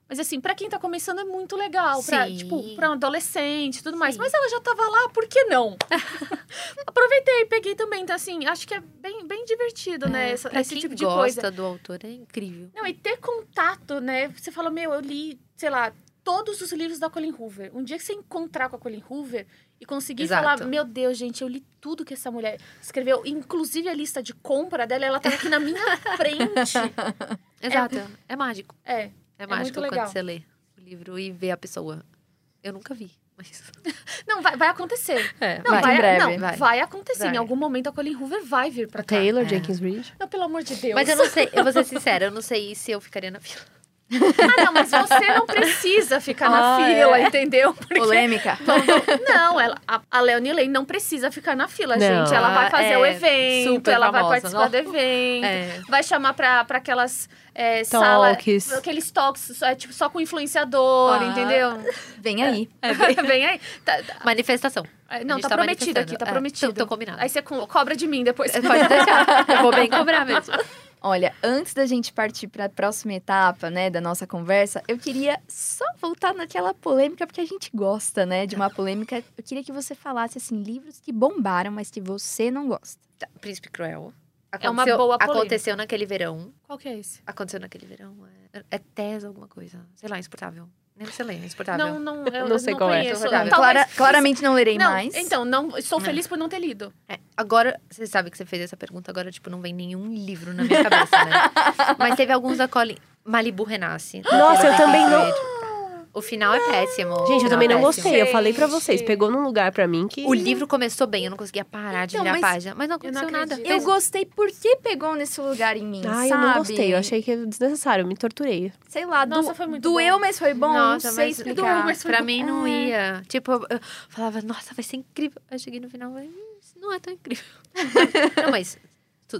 Mas assim, pra quem tá começando é muito legal. Pra, Sim. tipo, pra um adolescente e tudo mais. Sim. Mas ela já tava lá, por que não? Aproveitei, peguei também. Então, assim, acho que é bem, bem divertido, né? Essa- Pra esse quem tipo de gosta coisa. do autor é incrível. Não, e ter contato, né? Você fala, meu, eu li, sei lá, todos os livros da Colin Hoover. Um dia que você encontrar com a Colin Hoover e conseguir Exato. falar, meu Deus, gente, eu li tudo que essa mulher escreveu, inclusive a lista de compra dela, ela tá aqui na minha frente. Exato. É, mágico. É. É, muito mágico legal. quando você lê o livro e vê a pessoa. Eu nunca vi, mas... Não, vai, vai acontecer. É, Não, Vai, vai, em breve. não, Vai. vai acontecer. Vai. Em algum momento a Colin Hoover vai vir pra cá. Taylor É. Jenkins Reid. Não, pelo amor de Deus. Mas eu não sei, eu vou ser sincera, eu não sei se eu ficaria na fila. Ah, não, mas você não precisa ficar na Ah, fila, é. entendeu? Porque... Polêmica. Não, ela, a, a Leonie Lane não precisa ficar na fila, Não. gente. Ela vai fazer É, o evento, ela vai famosa, participar não? do evento. É. Vai chamar pra, pra aquelas é, salas, aqueles talks só, é, tipo, só com influenciador, Ah. entendeu? Vem aí. Vem aí. Tá- tá- Manifestação. é, não, tá, tá prometido aqui, tá. É, prometido. tô- tô combinado. Aí você co- cobra de mim depois. Pode deixar. Eu vou bem cobrar mesmo. Olha, antes da gente partir para a próxima etapa, né, da nossa conversa, eu queria só voltar naquela polêmica, porque a gente gosta, né, de uma polêmica. Eu queria que você falasse, assim, livros que bombaram, mas que você não gosta. Tá, Príncipe Cruel. É uma Aconteceu- boa polêmica. Aconteceu naquele verão. Qual que é esse? Aconteceu naquele verão. É, é Tess alguma coisa. Sei lá, insuportável. Nem sei ler, insuportável. Não, não, eu Não sei qual é. conheço. Talvez- Clara- claramente não lerei não, mais. Então, não, estou feliz por não ter lido. É, agora, você sabe que você fez essa pergunta, agora, tipo, não vem nenhum livro na minha cabeça, né? Mas teve alguns da Colin. Malibu Renasce. Nossa, eu também não- O final é péssimo. Gente, eu também é não péssimo. gostei. Eu falei pra vocês. Pegou num lugar pra mim que. O livro começou bem, eu não conseguia parar de Então, virar a página. Mas não eu não aconteceu nada. Eu gostei porque pegou nesse lugar em mim, sabe? eu não gostei. Eu achei que era desnecessário. Eu me torturei. Sei lá, Nossa, do- foi muito doeu, bom. mas foi bom, Nossa, não sei mas- explicar. Doeu, mas foi Pra bom. mim não É. ia. Tipo, eu falava, nossa, vai ser incrível. Aí cheguei no final e falei, "Hum, isso não é tão incrível. não, mas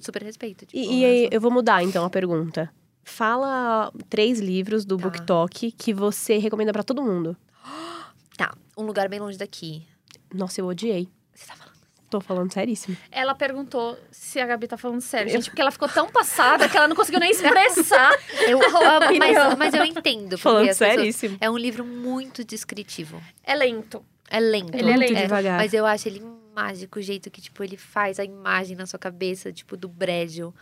super respeito. Tipo, E, e aí, eu vou mudar então a pergunta. Fala três livros do Tá. BookTok que você recomenda pra todo mundo. Tá, um lugar bem longe daqui. Nossa, eu odiei. Você tá falando? Tô falando seríssimo. Ela perguntou se a Gabi tá falando sério, gente, porque ela ficou tão passada que ela não conseguiu nem expressar. Eu amo, mas, mas eu entendo. Falando as pessoas- seríssimo. É um livro muito descritivo. É lento. É lento. Ele é Muito lento. devagar. Mas eu acho ele mágico, o jeito que, tipo, ele faz a imagem na sua cabeça, tipo, do brejo.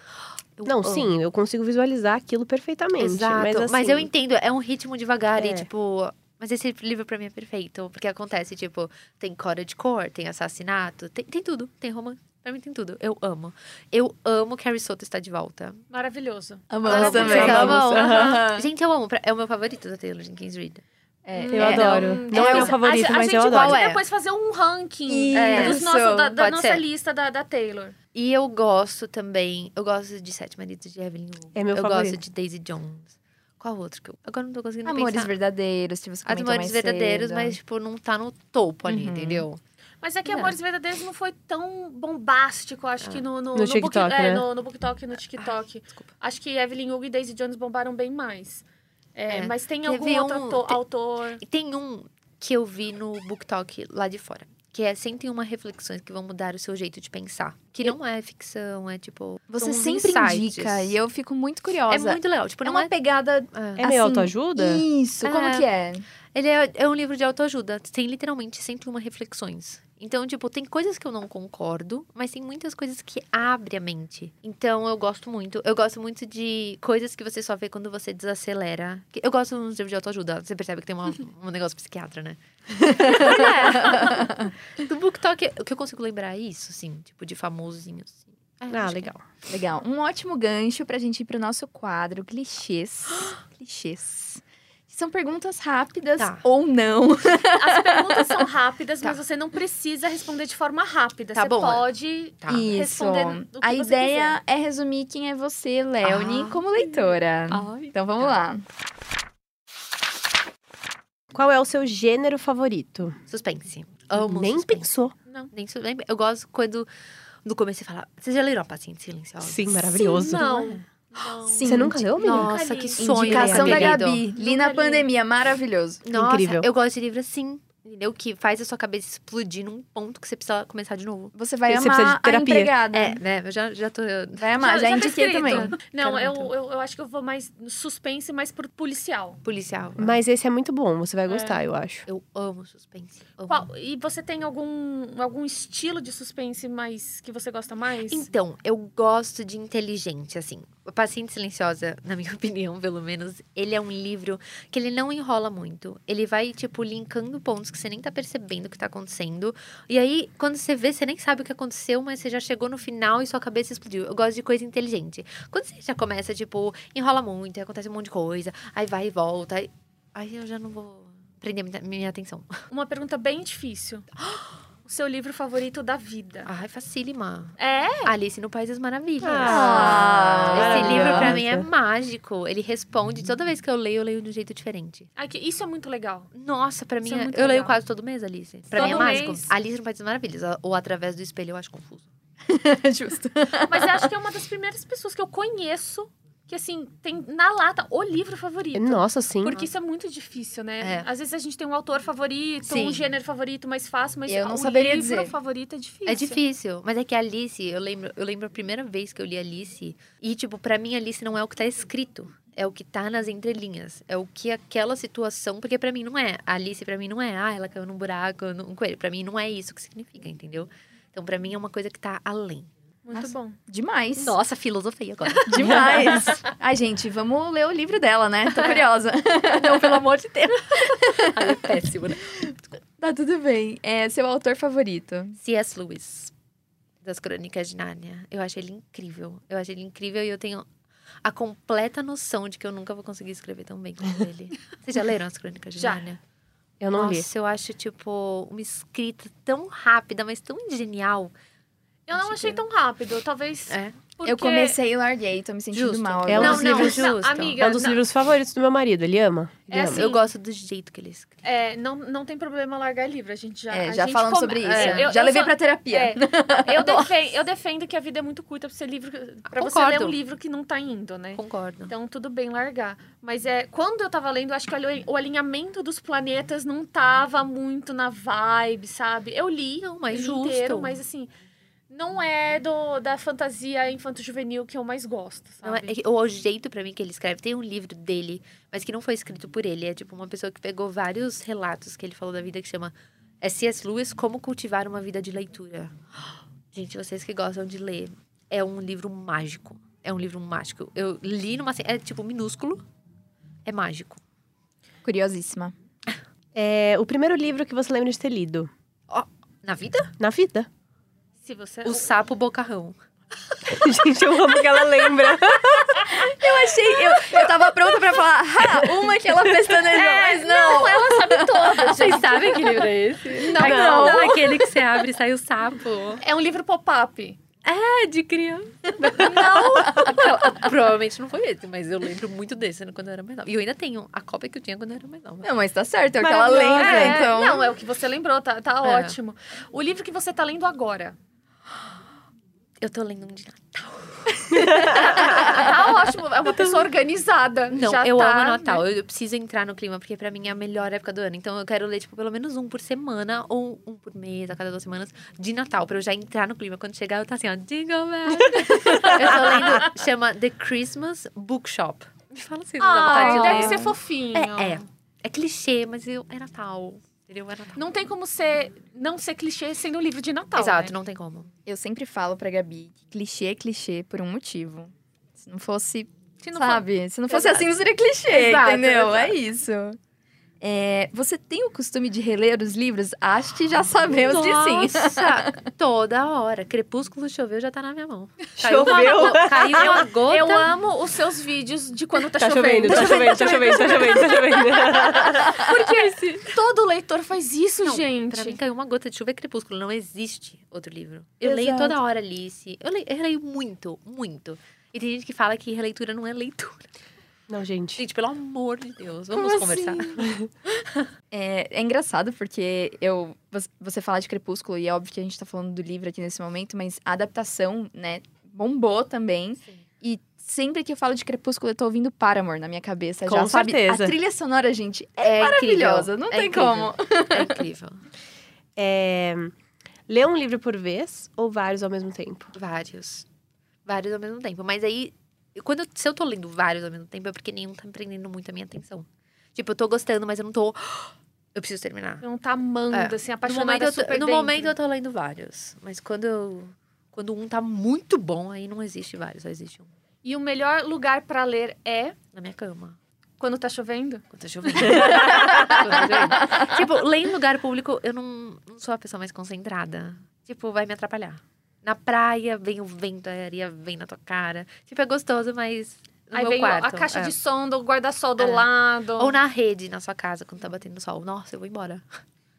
Eu Não, amo. sim, eu consigo visualizar aquilo perfeitamente. Exato. Mas, assim, eu entendo, é um ritmo devagar É. e, tipo. Mas esse livro pra mim é perfeito. Porque acontece, tipo, tem cora de cor, tem assassinato, tem, tem tudo, tem romance. Pra mim tem tudo. Eu amo. Eu amo que Harry Soto está de volta. Maravilhoso. Amamos Amo também. vocês amam? Aham. Gente, eu amo. É o meu favorito da Taylor Jenkins Reid. É, Eu é, adoro. Não, Não é a meu gente- favorito, a, mas gente eu pode adoro. Qual é? depois fazer um ranking é, dos Isso, nossos- da, da pode nossa ser. lista da, da Taylor. E eu gosto também. Eu gosto de Sete Maridos de Evelyn Hugo. É meu eu favorito. gosto de Daisy Jones. Qual outro que eu. Agora não tô conseguindo Amores pensar. verdadeiros, que você Amores mais verdadeiros, cedo. mas, tipo, não tá no topo ali, Uhum. entendeu? Mas é que É. Amores Verdadeiros não foi tão bombástico, acho que no, no, No TikTok, Book, é, né? no, no BookTok e no TikTok. Desculpa. Acho que Evelyn Hugo e Daisy Jones bombaram bem mais. É, É. Mas tem Teve algum outro um- autor. E tem um que eu vi no BookTok lá de fora. Que é 101 reflexões que vão mudar o seu jeito de pensar. Que não é ficção, é tipo. Você sempre insights. indica e eu fico muito É curiosa. muito legal. Tipo, É não uma é. pegada. é. É meio assim, autoajuda? Isso, como É. que é? Ele é, é um livro de autoajuda. Tem literalmente 101 reflexões. Então, tipo, tem coisas que eu não concordo, mas tem muitas coisas que abrem a mente. Então, eu gosto muito. Eu gosto muito de coisas que você só vê quando você desacelera. Eu gosto dos livros de autoajuda. Você percebe que tem uma- um negócio psiquiatra, né? É. Do BookTok, o que eu consigo lembrar é isso, assim. Tipo, de famosinho, assim. É, Ah, que legal. Legal. Um ótimo gancho pra gente ir pro nosso quadro clichês. clichês. São perguntas rápidas Tá. ou não. As perguntas são rápidas, Tá. mas você não precisa responder de forma rápida. Tá você bom. pode Tá. Isso. responder o que A você ideia é resumir quem é você, Leone, Ah. como leitora. Ai. Então vamos lá. Qual é o seu gênero favorito? Suspense. Amo Nem suspense. pensou. Não. Nem su- nem- Eu gosto quando no começo você fala. Vocês já leram A Paciente Silenciosa? Sim, maravilhoso. Não. Não. Sim. Você nunca leu, amiga? Nossa, que sonho. Indicação da. Gabi. Li na pandemia, maravilhoso. Nossa, Incrível. eu gosto de livro assim. Entendeu? Que faz a sua cabeça explodir num ponto que você precisa começar de novo. Você vai Você precisa de amar a terapia. empregada. É, né? Eu já, já tô. Vai amar, já, tá indiquei também. Não, eu, eu, eu acho que eu vou mais no suspense, mais por policial. Policial. Mas esse é muito bom, você vai gostar, eu acho. Eu amo suspense. Amo. Qual- e você tem algum, algum estilo de suspense mais que você gosta mais? Então, eu gosto de inteligente, assim. Paciente Silenciosa, na minha opinião, pelo menos, ele é um livro que ele não enrola muito. Ele vai, tipo, linkando pontos que você nem tá percebendo o que tá acontecendo. E aí, quando você vê, você nem sabe o que aconteceu, mas você já chegou no final e sua cabeça explodiu. Eu gosto de coisa inteligente. Quando você já começa, tipo, enrola muito, acontece um monte de coisa, aí vai e volta, aí, aí eu já não vou prender minha atenção. Uma pergunta bem difícil. O seu livro favorito da vida? Ai, facílima. É? Alice no País das Maravilhas. Ah, Esse livro pra mim é mágico. Ele responde. Toda vez que eu leio, eu leio de um jeito diferente. Ai, que- isso é muito legal. Nossa, pra mim é é- muito eu leio legal. quase todo mês, Alice. Pra Todo mim é mágico. mês. Alice no País das Maravilhas. Ou através do espelho, eu acho confuso. Justo. Mas eu acho que é uma das primeiras pessoas que eu conheço que, assim, tem na lata o livro favorito. Nossa, sim. Porque isso é muito difícil, né? É. Às vezes a gente tem um autor favorito, Sim. um gênero favorito mais fácil, mas Eu não o saberia livro dizer. favorito é difícil. É difícil. Mas é que Alice, eu lembro, eu lembro a primeira vez que eu li Alice. E, tipo, pra mim, Alice não é o que tá escrito. É o que tá nas entrelinhas. É o que aquela situação. Porque pra mim não é. A Alice, pra mim, não é. Ah, ela caiu num buraco, num coelho. Pra mim, não é isso que significa, entendeu? Então, pra mim, é uma coisa que tá além. Muito Nossa. bom. Demais. Nossa, filosofei agora. Demais. Ai, gente, vamos ler o livro dela, né? Tô curiosa. não, pelo amor de Deus. Ai, é péssimo, né? tá tudo bem. É seu autor favorito? C.S. Lewis, das Crônicas de Nárnia. Eu acho ele incrível. Eu acho ele incrível e eu tenho a completa noção de que eu nunca vou conseguir escrever tão bem como ele. Vocês já leram as Crônicas de Já. Nárnia? Eu não li. Nossa, eu acho, tipo, uma escrita tão rápida, mas tão genial. Eu não achei tão rápido, talvez É. porque... Eu comecei e larguei, tô me sentindo Justo. mal. É um dos não, livros não, amiga, É um dos não, livros favoritos do meu marido, ele ama. Ele É ama. assim, Eu gosto do jeito que ele escreve. É, não, não tem problema largar livro, a gente já... É, a já gente falamos come- sobre isso. É, eu- já eu levei sou- pra terapia. É, eu, defendo, eu defendo que a vida é muito curta pra, ser livro, pra você ler um livro que não tá indo, né? Concordo. Então, tudo bem largar. Mas é quando eu tava lendo, eu acho que o alinhamento dos planetas não tava muito na vibe, sabe? Eu li Não, mas justo. inteiro, mas assim, não é do, da fantasia infanto-juvenil que eu mais gosto, Não é, sabe? é o jeito pra mim que ele escreve, tem um livro dele, mas que não foi escrito por ele. É tipo uma pessoa que pegou vários relatos que ele falou da vida que chama é C.S. Lewis, Como Cultivar uma Vida de Leitura. Gente, vocês que gostam de ler, é um livro mágico. É um livro mágico. Eu li numa. É tipo minúsculo. É mágico. Curiosíssima. É o primeiro livro que você lembra de ter lido Na vida? na vida. Se você... O Sapo Bocarrão. Gente, eu amo que ela lembra. Eu achei, eu, eu tava pronta pra falar, ah, uma que ela pestanejou, mas não. ela sabe todas. Vocês sabem que livro é esse? Não, não. não. Aquele que você abre e sai o sapo. É um livro pop-up. É, de criança. Não! Provavelmente não foi esse, mas eu lembro muito desse né, quando eu era nova. E eu ainda tenho a cópia que eu tinha quando eu era mais nova. Não, mas tá certo, é o que ela lembra, É, então. Não, é o que você lembrou, tá, tá É. ótimo. O livro que você tá lendo agora. Eu tô lendo um de Natal. tá ótimo, é uma pessoa organizada. Não, já eu tá, amo né? Natal. Eu, eu preciso entrar no clima, porque pra mim é a melhor época do ano. Então eu quero ler, tipo, pelo menos um por semana ou um por mês, a cada duas semanas, de Natal, pra eu já entrar no clima. Quando chegar, eu tá assim, ó, Jingle Bell. eu tô lendo, chama The Christmas Bookshop. Me fala se não dá vontade de Ah, deve ser fofinho. É, é. É clichê, mas eu, é Natal. Entendeu? É Natal. Não tem como ser, não ser clichê sendo um livro de Natal. Exato, né? não tem como. Eu sempre falo pra Gabi que clichê é clichê por um motivo. Se não fosse, Se não for- sabe? Se não fosse Exato. assim, não seria clichê, Exato, entendeu? É isso. É, você tem o costume de reler os livros? Acho que já sabemos que sim. Nossa, toda hora. Crepúsculo choveu, já tá na minha mão. Caiu uma Choveu? Caiu uma gota. Eu amo os seus vídeos de quando tá, Tá chovendo, tá chovendo, tá chovendo, tá chovendo, tá chovendo. Porque todo leitor faz isso, Não, gente. Pra mim, caiu uma gota de chuva é crepúsculo. Não existe outro livro. Eu leio Exato. toda hora Alice. Eu leio, eu leio muito, muito. E tem gente que fala que releitura não é leitura. Não, gente. Gente, pelo amor de Deus, vamos Como conversar. É, é engraçado porque eu você- fala de Crepúsculo e é óbvio que a gente tá falando do livro aqui nesse momento, mas a adaptação, né, bombou também. Sim. E sempre que eu falo de Crepúsculo, eu tô ouvindo Paramore na minha cabeça. Com já, sabe? certeza. A trilha sonora, gente, é, É maravilhosa. incrível. Não É tem incrível. como. É incrível. É, ler um livro por vez ou vários ao mesmo tempo? Vários. Vários ao mesmo tempo. Mas aí, quando eu- se eu tô lendo vários ao mesmo tempo, é porque nenhum tá prendendo muito a minha atenção. Tipo, eu tô gostando, mas eu não tô. Eu preciso terminar. Não tá amando, É. assim, No apaixonada momento, eu tô, super no dentro. momento eu tô lendo vários. Mas quando eu. Quando um tá muito bom, aí não existe vários, só existe um. E o melhor lugar pra ler é Na minha cama. quando tá chovendo? Quando tá chovendo. Quando tá chovendo. tipo, ler em lugar público, eu não, não sou a pessoa mais concentrada. Tipo, vai me atrapalhar. Na praia, vem o vento, a areia vem na tua cara. Tipo, é gostoso, mas. No Aí meu vem quarto, a caixa é. de som do guarda-sol do É. lado. Ou na rede, na sua casa, quando tá batendo sol. Nossa, eu vou embora.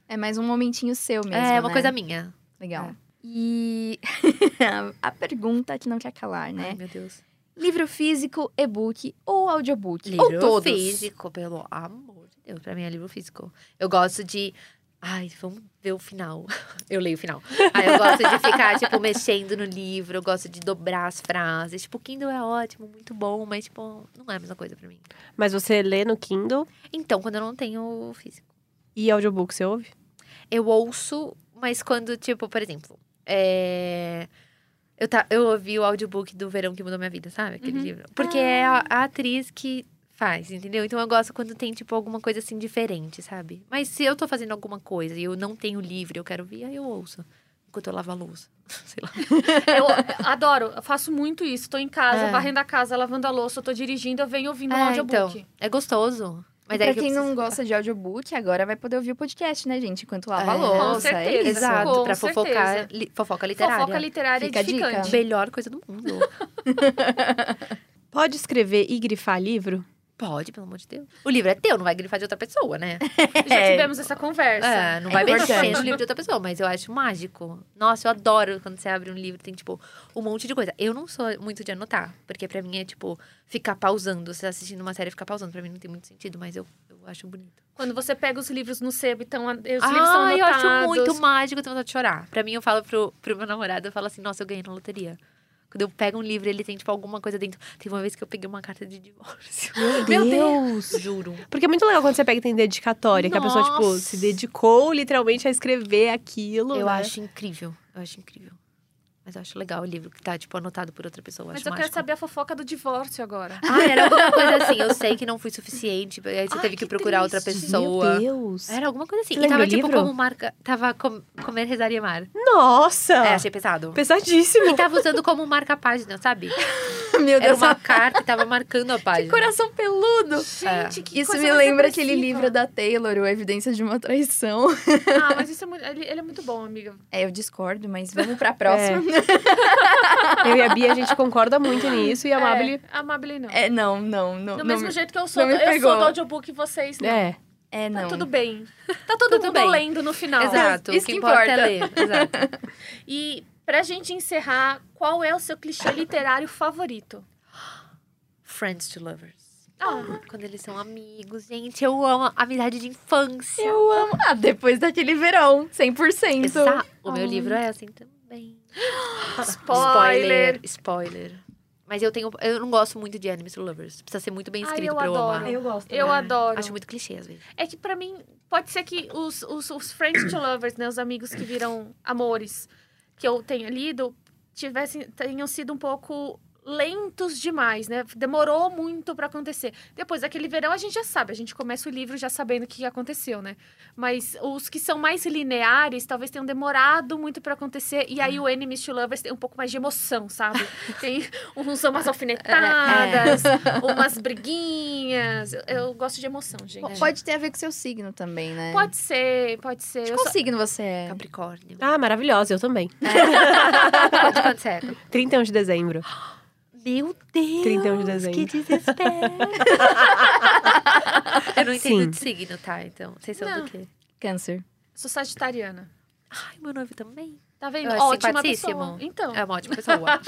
É mais um momentinho seu mesmo. é uma né? coisa minha. Legal. É. E a pergunta que não quer calar, né? Ai, meu Deus. Livro físico, e-book ou audiobook? Livro ou todos? físico, pelo amor de Deus. Pra mim é livro físico. Eu gosto de. Ai, vamos ver o final. Eu leio o final. Aí eu gosto de ficar, tipo, mexendo no livro. Eu gosto de dobrar as frases. Tipo, o Kindle é ótimo, muito bom, mas, tipo, não é a mesma coisa pra mim. Mas você lê no Kindle Então, quando eu não tenho o físico, e audiobook, você ouve? eu ouço, mas quando, tipo, por exemplo, é. Eu, tá, eu ouvi o audiobook do Verão que Mudou Minha Vida, sabe? Aquele Uhum. livro. Porque é a, a atriz que faz, entendeu? Então eu gosto quando tem, tipo, alguma coisa assim diferente, sabe? Mas se eu tô fazendo alguma coisa e eu não tenho livro e eu quero ouvir, aí eu ouço. Enquanto eu lavo a louça. Sei lá. Eu adoro, eu faço muito isso. Tô em casa, É. varrendo a casa, lavando a louça, eu tô dirigindo, eu venho ouvindo um É, audiobook. então, é gostoso. Mas pra é que quem não gosta de audiobook, agora vai poder ouvir o podcast, né, gente? Enquanto lava a É. louça. Com certeza. É isso. Exato, Com pra fofocar. li- fofoca literária. Fofoca literária Fica a dica. edificante. Melhor coisa do mundo. Pode escrever e grifar livro? Pode, pelo amor de Deus. O livro é teu, não vai grifar de outra pessoa, né? Já tivemos essa conversa. É, não É vai mexer no livro de outra pessoa, mas eu acho mágico. Nossa, eu adoro quando você abre um livro, tem, tipo, um monte de coisa. Eu não sou muito de anotar, porque pra mim é, tipo, ficar pausando. Você tá assistindo uma série e ficar pausando, pra mim não tem muito sentido, mas eu, eu acho bonito. Quando você pega os livros no sebo, então os livros ah, são eu anotados. acho muito mágico, eu tenho vontade de chorar. Pra mim, eu falo pro, pro meu namorado, eu falo assim, nossa, eu ganhei na loteria. Quando eu pego um livro, ele tem, tipo, alguma coisa dentro. Teve uma vez que eu peguei uma carta de divórcio. Meu Deus! Juro. Porque é muito legal quando você pega e tem dedicatória, que a pessoa, tipo, Nossa. se dedicou literalmente a escrever aquilo. Eu né? acho incrível. Eu acho incrível. Mas eu acho legal o livro que tá, tipo, anotado por outra pessoa. Eu Mas acho eu quero saber a fofoca do divórcio agora. Ah, era alguma coisa assim. Eu sei que não fui suficiente. Aí você Ai, teve que, que procurar outra triste. pessoa. Meu Deus! Era alguma coisa assim. Você e tava, tipo, livro? como marca. Tava com, comer, rezar e amar. Nossa! É, achei pesado. Pesadíssimo! E tava usando como marca-página, sabe? Meu Era Deus, uma carta e tava marcando a página. que coração peludo. Gente, que Isso coisa me lembra aquele livro da Taylor, o Evidência de uma Traição. Ah, mas isso é muito, ele, ele é muito bom, amiga. É, eu discordo, mas vamos pra próxima. Eu e a Bia, a gente concorda muito nisso e a Mabel. É, a Amabile não. É, não, não, não. do não mesmo me- jeito que eu sou, eu sou do audiobook e vocês não. É. É, Tá não. tudo bem. Tá todo Tudo mundo bem. lendo no final. Exato. Isso o que, que importa, importa. é ler. Exato. E pra gente encerrar, qual é o seu clichê literário favorito? Friends to lovers. Ah, Quando eles são amigos, gente, eu amo a amizade de infância. Eu amo. Ah, depois daquele verão, 100%. Exa- O meu Ai. livro é assim também. spoiler. Spoiler. Mas eu tenho. Eu não gosto muito de to Lovers. Precisa ser muito bem Ai, escrito eu pra eu adoro. amar. Eu gosto. Eu Ah, adoro. Acho muito clichê, às vezes. É que pra mim, pode ser que os, os, os friends to lovers, né? Os amigos que viram amores que eu tenha lido, tivessem, tenham sido um pouco lentos demais, né? Demorou muito pra acontecer. Depois daquele verão, a gente já sabe. A gente começa o livro já sabendo o que aconteceu, né? Mas os que são mais lineares, talvez tenham demorado muito pra acontecer. E aí o Enemies to Lovers tem um pouco mais de emoção, sabe? Tem uns, umas alfinetadas, umas briguinhas. Eu, eu gosto de emoção, gente. Pode ter a ver com seu signo também, né? Pode ser, pode ser. De qual só- signo você é? Capricórnio. Ah, maravilhosa, eu também. Pode quanto você é? 31 de dezembro. Meu Deus! 31 de dezembro. Que desespero! eu não entendo Sim. de signo, tá? Então, vocês são Não. do quê? Câncer. Sou sagitariana. Ai, meu noivo também. Tá vendo? Eu acho Ótima pessoa. Então. É uma ótima pessoa.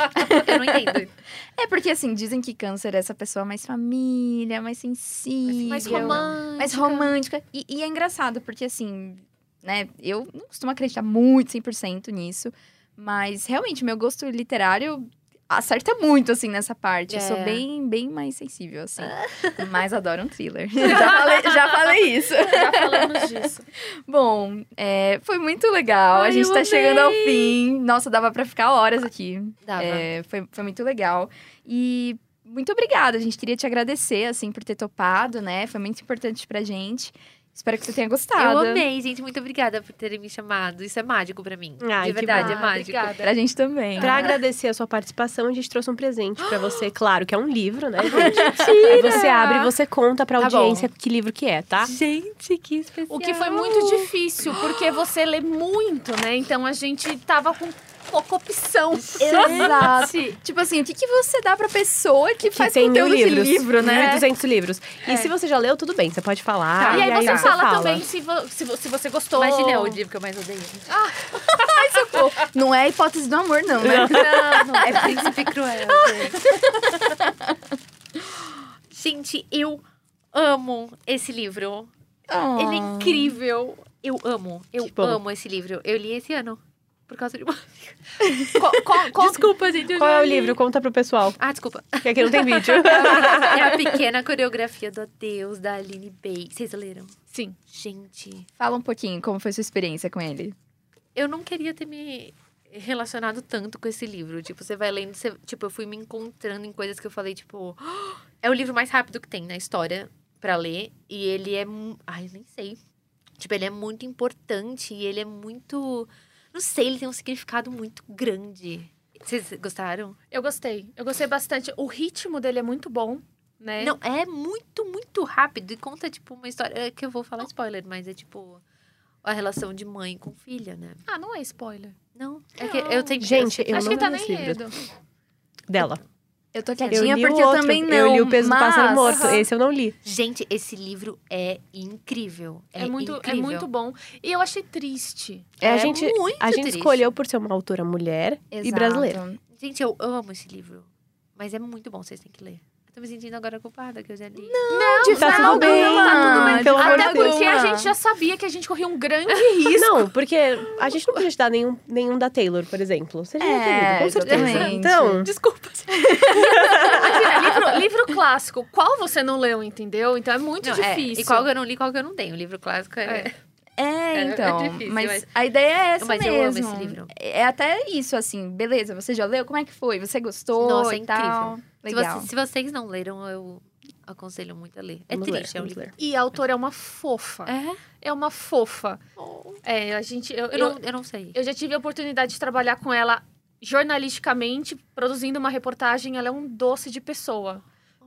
eu não entendo. É porque, assim, dizem que câncer é essa pessoa mais família, mais sensível. mais romântica. mais romântica. E, e é engraçado, porque assim, né, eu não costumo acreditar muito 100% nisso, mas realmente meu gosto literário acerta muito, assim, nessa parte. Eu sou É. bem, bem mais sensível, assim. mas adoro um thriller. já, falei, já falei isso. Já falamos disso. Bom, é, foi muito legal. a Ai, gente eu tá chegando ao amei. fim. Nossa, dava pra ficar horas aqui. Dava. É, foi, foi muito legal. E muito obrigada. A gente queria te agradecer, assim, por ter topado, né? Foi muito importante pra gente. Espero que você tenha gostado. Eu amei, gente. Muito obrigada por terem me chamado. Isso é mágico pra mim. Ai, de verdade, é mágico. Obrigada. Pra gente também. Pra agradecer a sua participação, a gente trouxe um presente pra você. Claro que é um livro, né, gente? Aí você abre e você conta pra Tá bom. audiência que livro que é, tá? Gente, que especial. O que foi muito difícil, porque você lê muito, né? Então a gente tava com pouca opção. Exato. tipo assim, o que, que você dá pra pessoa que, Que faz tem mil conteúdo de livros. livro, né? 1.200 livros. E É. se você já leu, tudo bem, você pode falar. e aí, você você fala, também se, vo- se, vo- se você gostou. Imagina, é o livro que eu mais odeio. Não é hipótese do amor, não, né? Não, não. É Príncipe Cruel, gente. eu amo esse livro. Ele é Ah. incrível. Eu amo. Eu amo esse livro. Eu li esse ano. Por causa de uma. Co- Desculpa, gente. Qual é o li. livro? Conta pro pessoal, Ah, desculpa. que aqui não tem vídeo. É a pequena coreografia do Adeus, da Aline Bay. Vocês leram? Sim. Gente, Fala um pouquinho como foi sua experiência com ele. eu não queria ter me relacionado tanto com esse livro. Tipo, você vai lendo, você, tipo, eu fui me encontrando em coisas que eu falei, tipo, "Ah, é o livro mais rápido que tem na história pra ler e ele é, ai, nem sei. Tipo, ele é muito importante e ele é muito, não sei, ele tem um significado muito grande. Vocês gostaram? Eu gostei. Eu gostei bastante. O ritmo dele é muito bom, né? Não, é muito, muito rápido e conta, tipo, uma história é que eu vou falar spoiler, mas é tipo a relação de mãe com filha, né? Ah, não é spoiler. Não, é que eu tenho Gente, eu Acho não que tá esse livro. Dela. Eu tô Eu quietinha li porque o eu também não. Eu li o peso do pássaro mas- morto. Esse eu não li. Gente, esse livro é incrível. É, É, muito, é incrível. muito bom. E eu achei triste. É, a É gente, muito a gente triste. escolheu por ser uma autora mulher e Exato. brasileira. Gente, eu amo esse livro. Mas é muito bom, vocês têm que ler. Eu tô me sentindo agora culpada que eu já li. Não, de tá não, tudo bem, não, tá tudo bem. pelo amor Até de Deus. porque a gente já sabia que a gente corria um grande risco. Não, porque a gente não podia te dar nenhum, nenhum da Taylor, por exemplo. Você já É, lido, com certeza. exatamente. Então, Desculpa. Imagina, livro, livro clássico. Qual você não leu, entendeu? Então é muito Não, é, difícil. e qual que eu não li, qual que eu não tenho. O livro clássico é... É. É, É, então. é difícil, mas, mas- a ideia é essa Mas mesmo. eu amo esse livro. É até isso, assim. Beleza, você já leu? Como é que foi? Você gostou Nossa, é e tal? Se, Legal. você- se vocês não leram, eu aconselho muito a ler. É Vamos ler, triste, é um livro. ler. E a autora é uma fofa. É? É uma fofa. É, a gente. Eu, Eu, eu, não, eu não sei. eu já tive a oportunidade de trabalhar com ela jornalisticamente, produzindo uma reportagem. Ela é um doce de pessoa.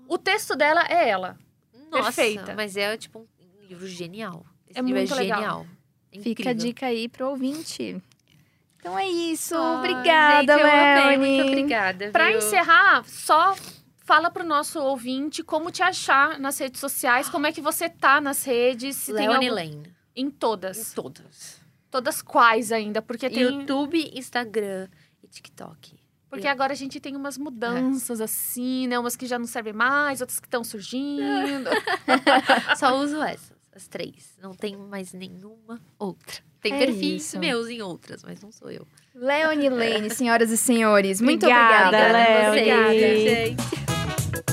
O texto dela é ela. Nossa, perfeita. mas é tipo um livro genial. É muito é legal. genial. É Fica a dica aí pro ouvinte. Então é isso. Ah, obrigada, gente, amei. Muito obrigada. Viu? encerrar, só fala pro nosso ouvinte como te achar nas redes sociais, como é que você tá nas redes. Se tem Leone algum- Lane. Em todas. Todas. Todas quais ainda, porque tem. YouTube, Instagram e TikTok. Porque agora a gente tem umas mudanças, assim, né? Umas que já não servem mais, outras que estão surgindo. Só uso essas. As três. Não tem mais nenhuma outra. Tem É perfis isso. meus em outras, mas não sou eu. Leone Lane, senhoras e senhores, muito Obrigada, obrigada. Obrigada, Obrigada. gente.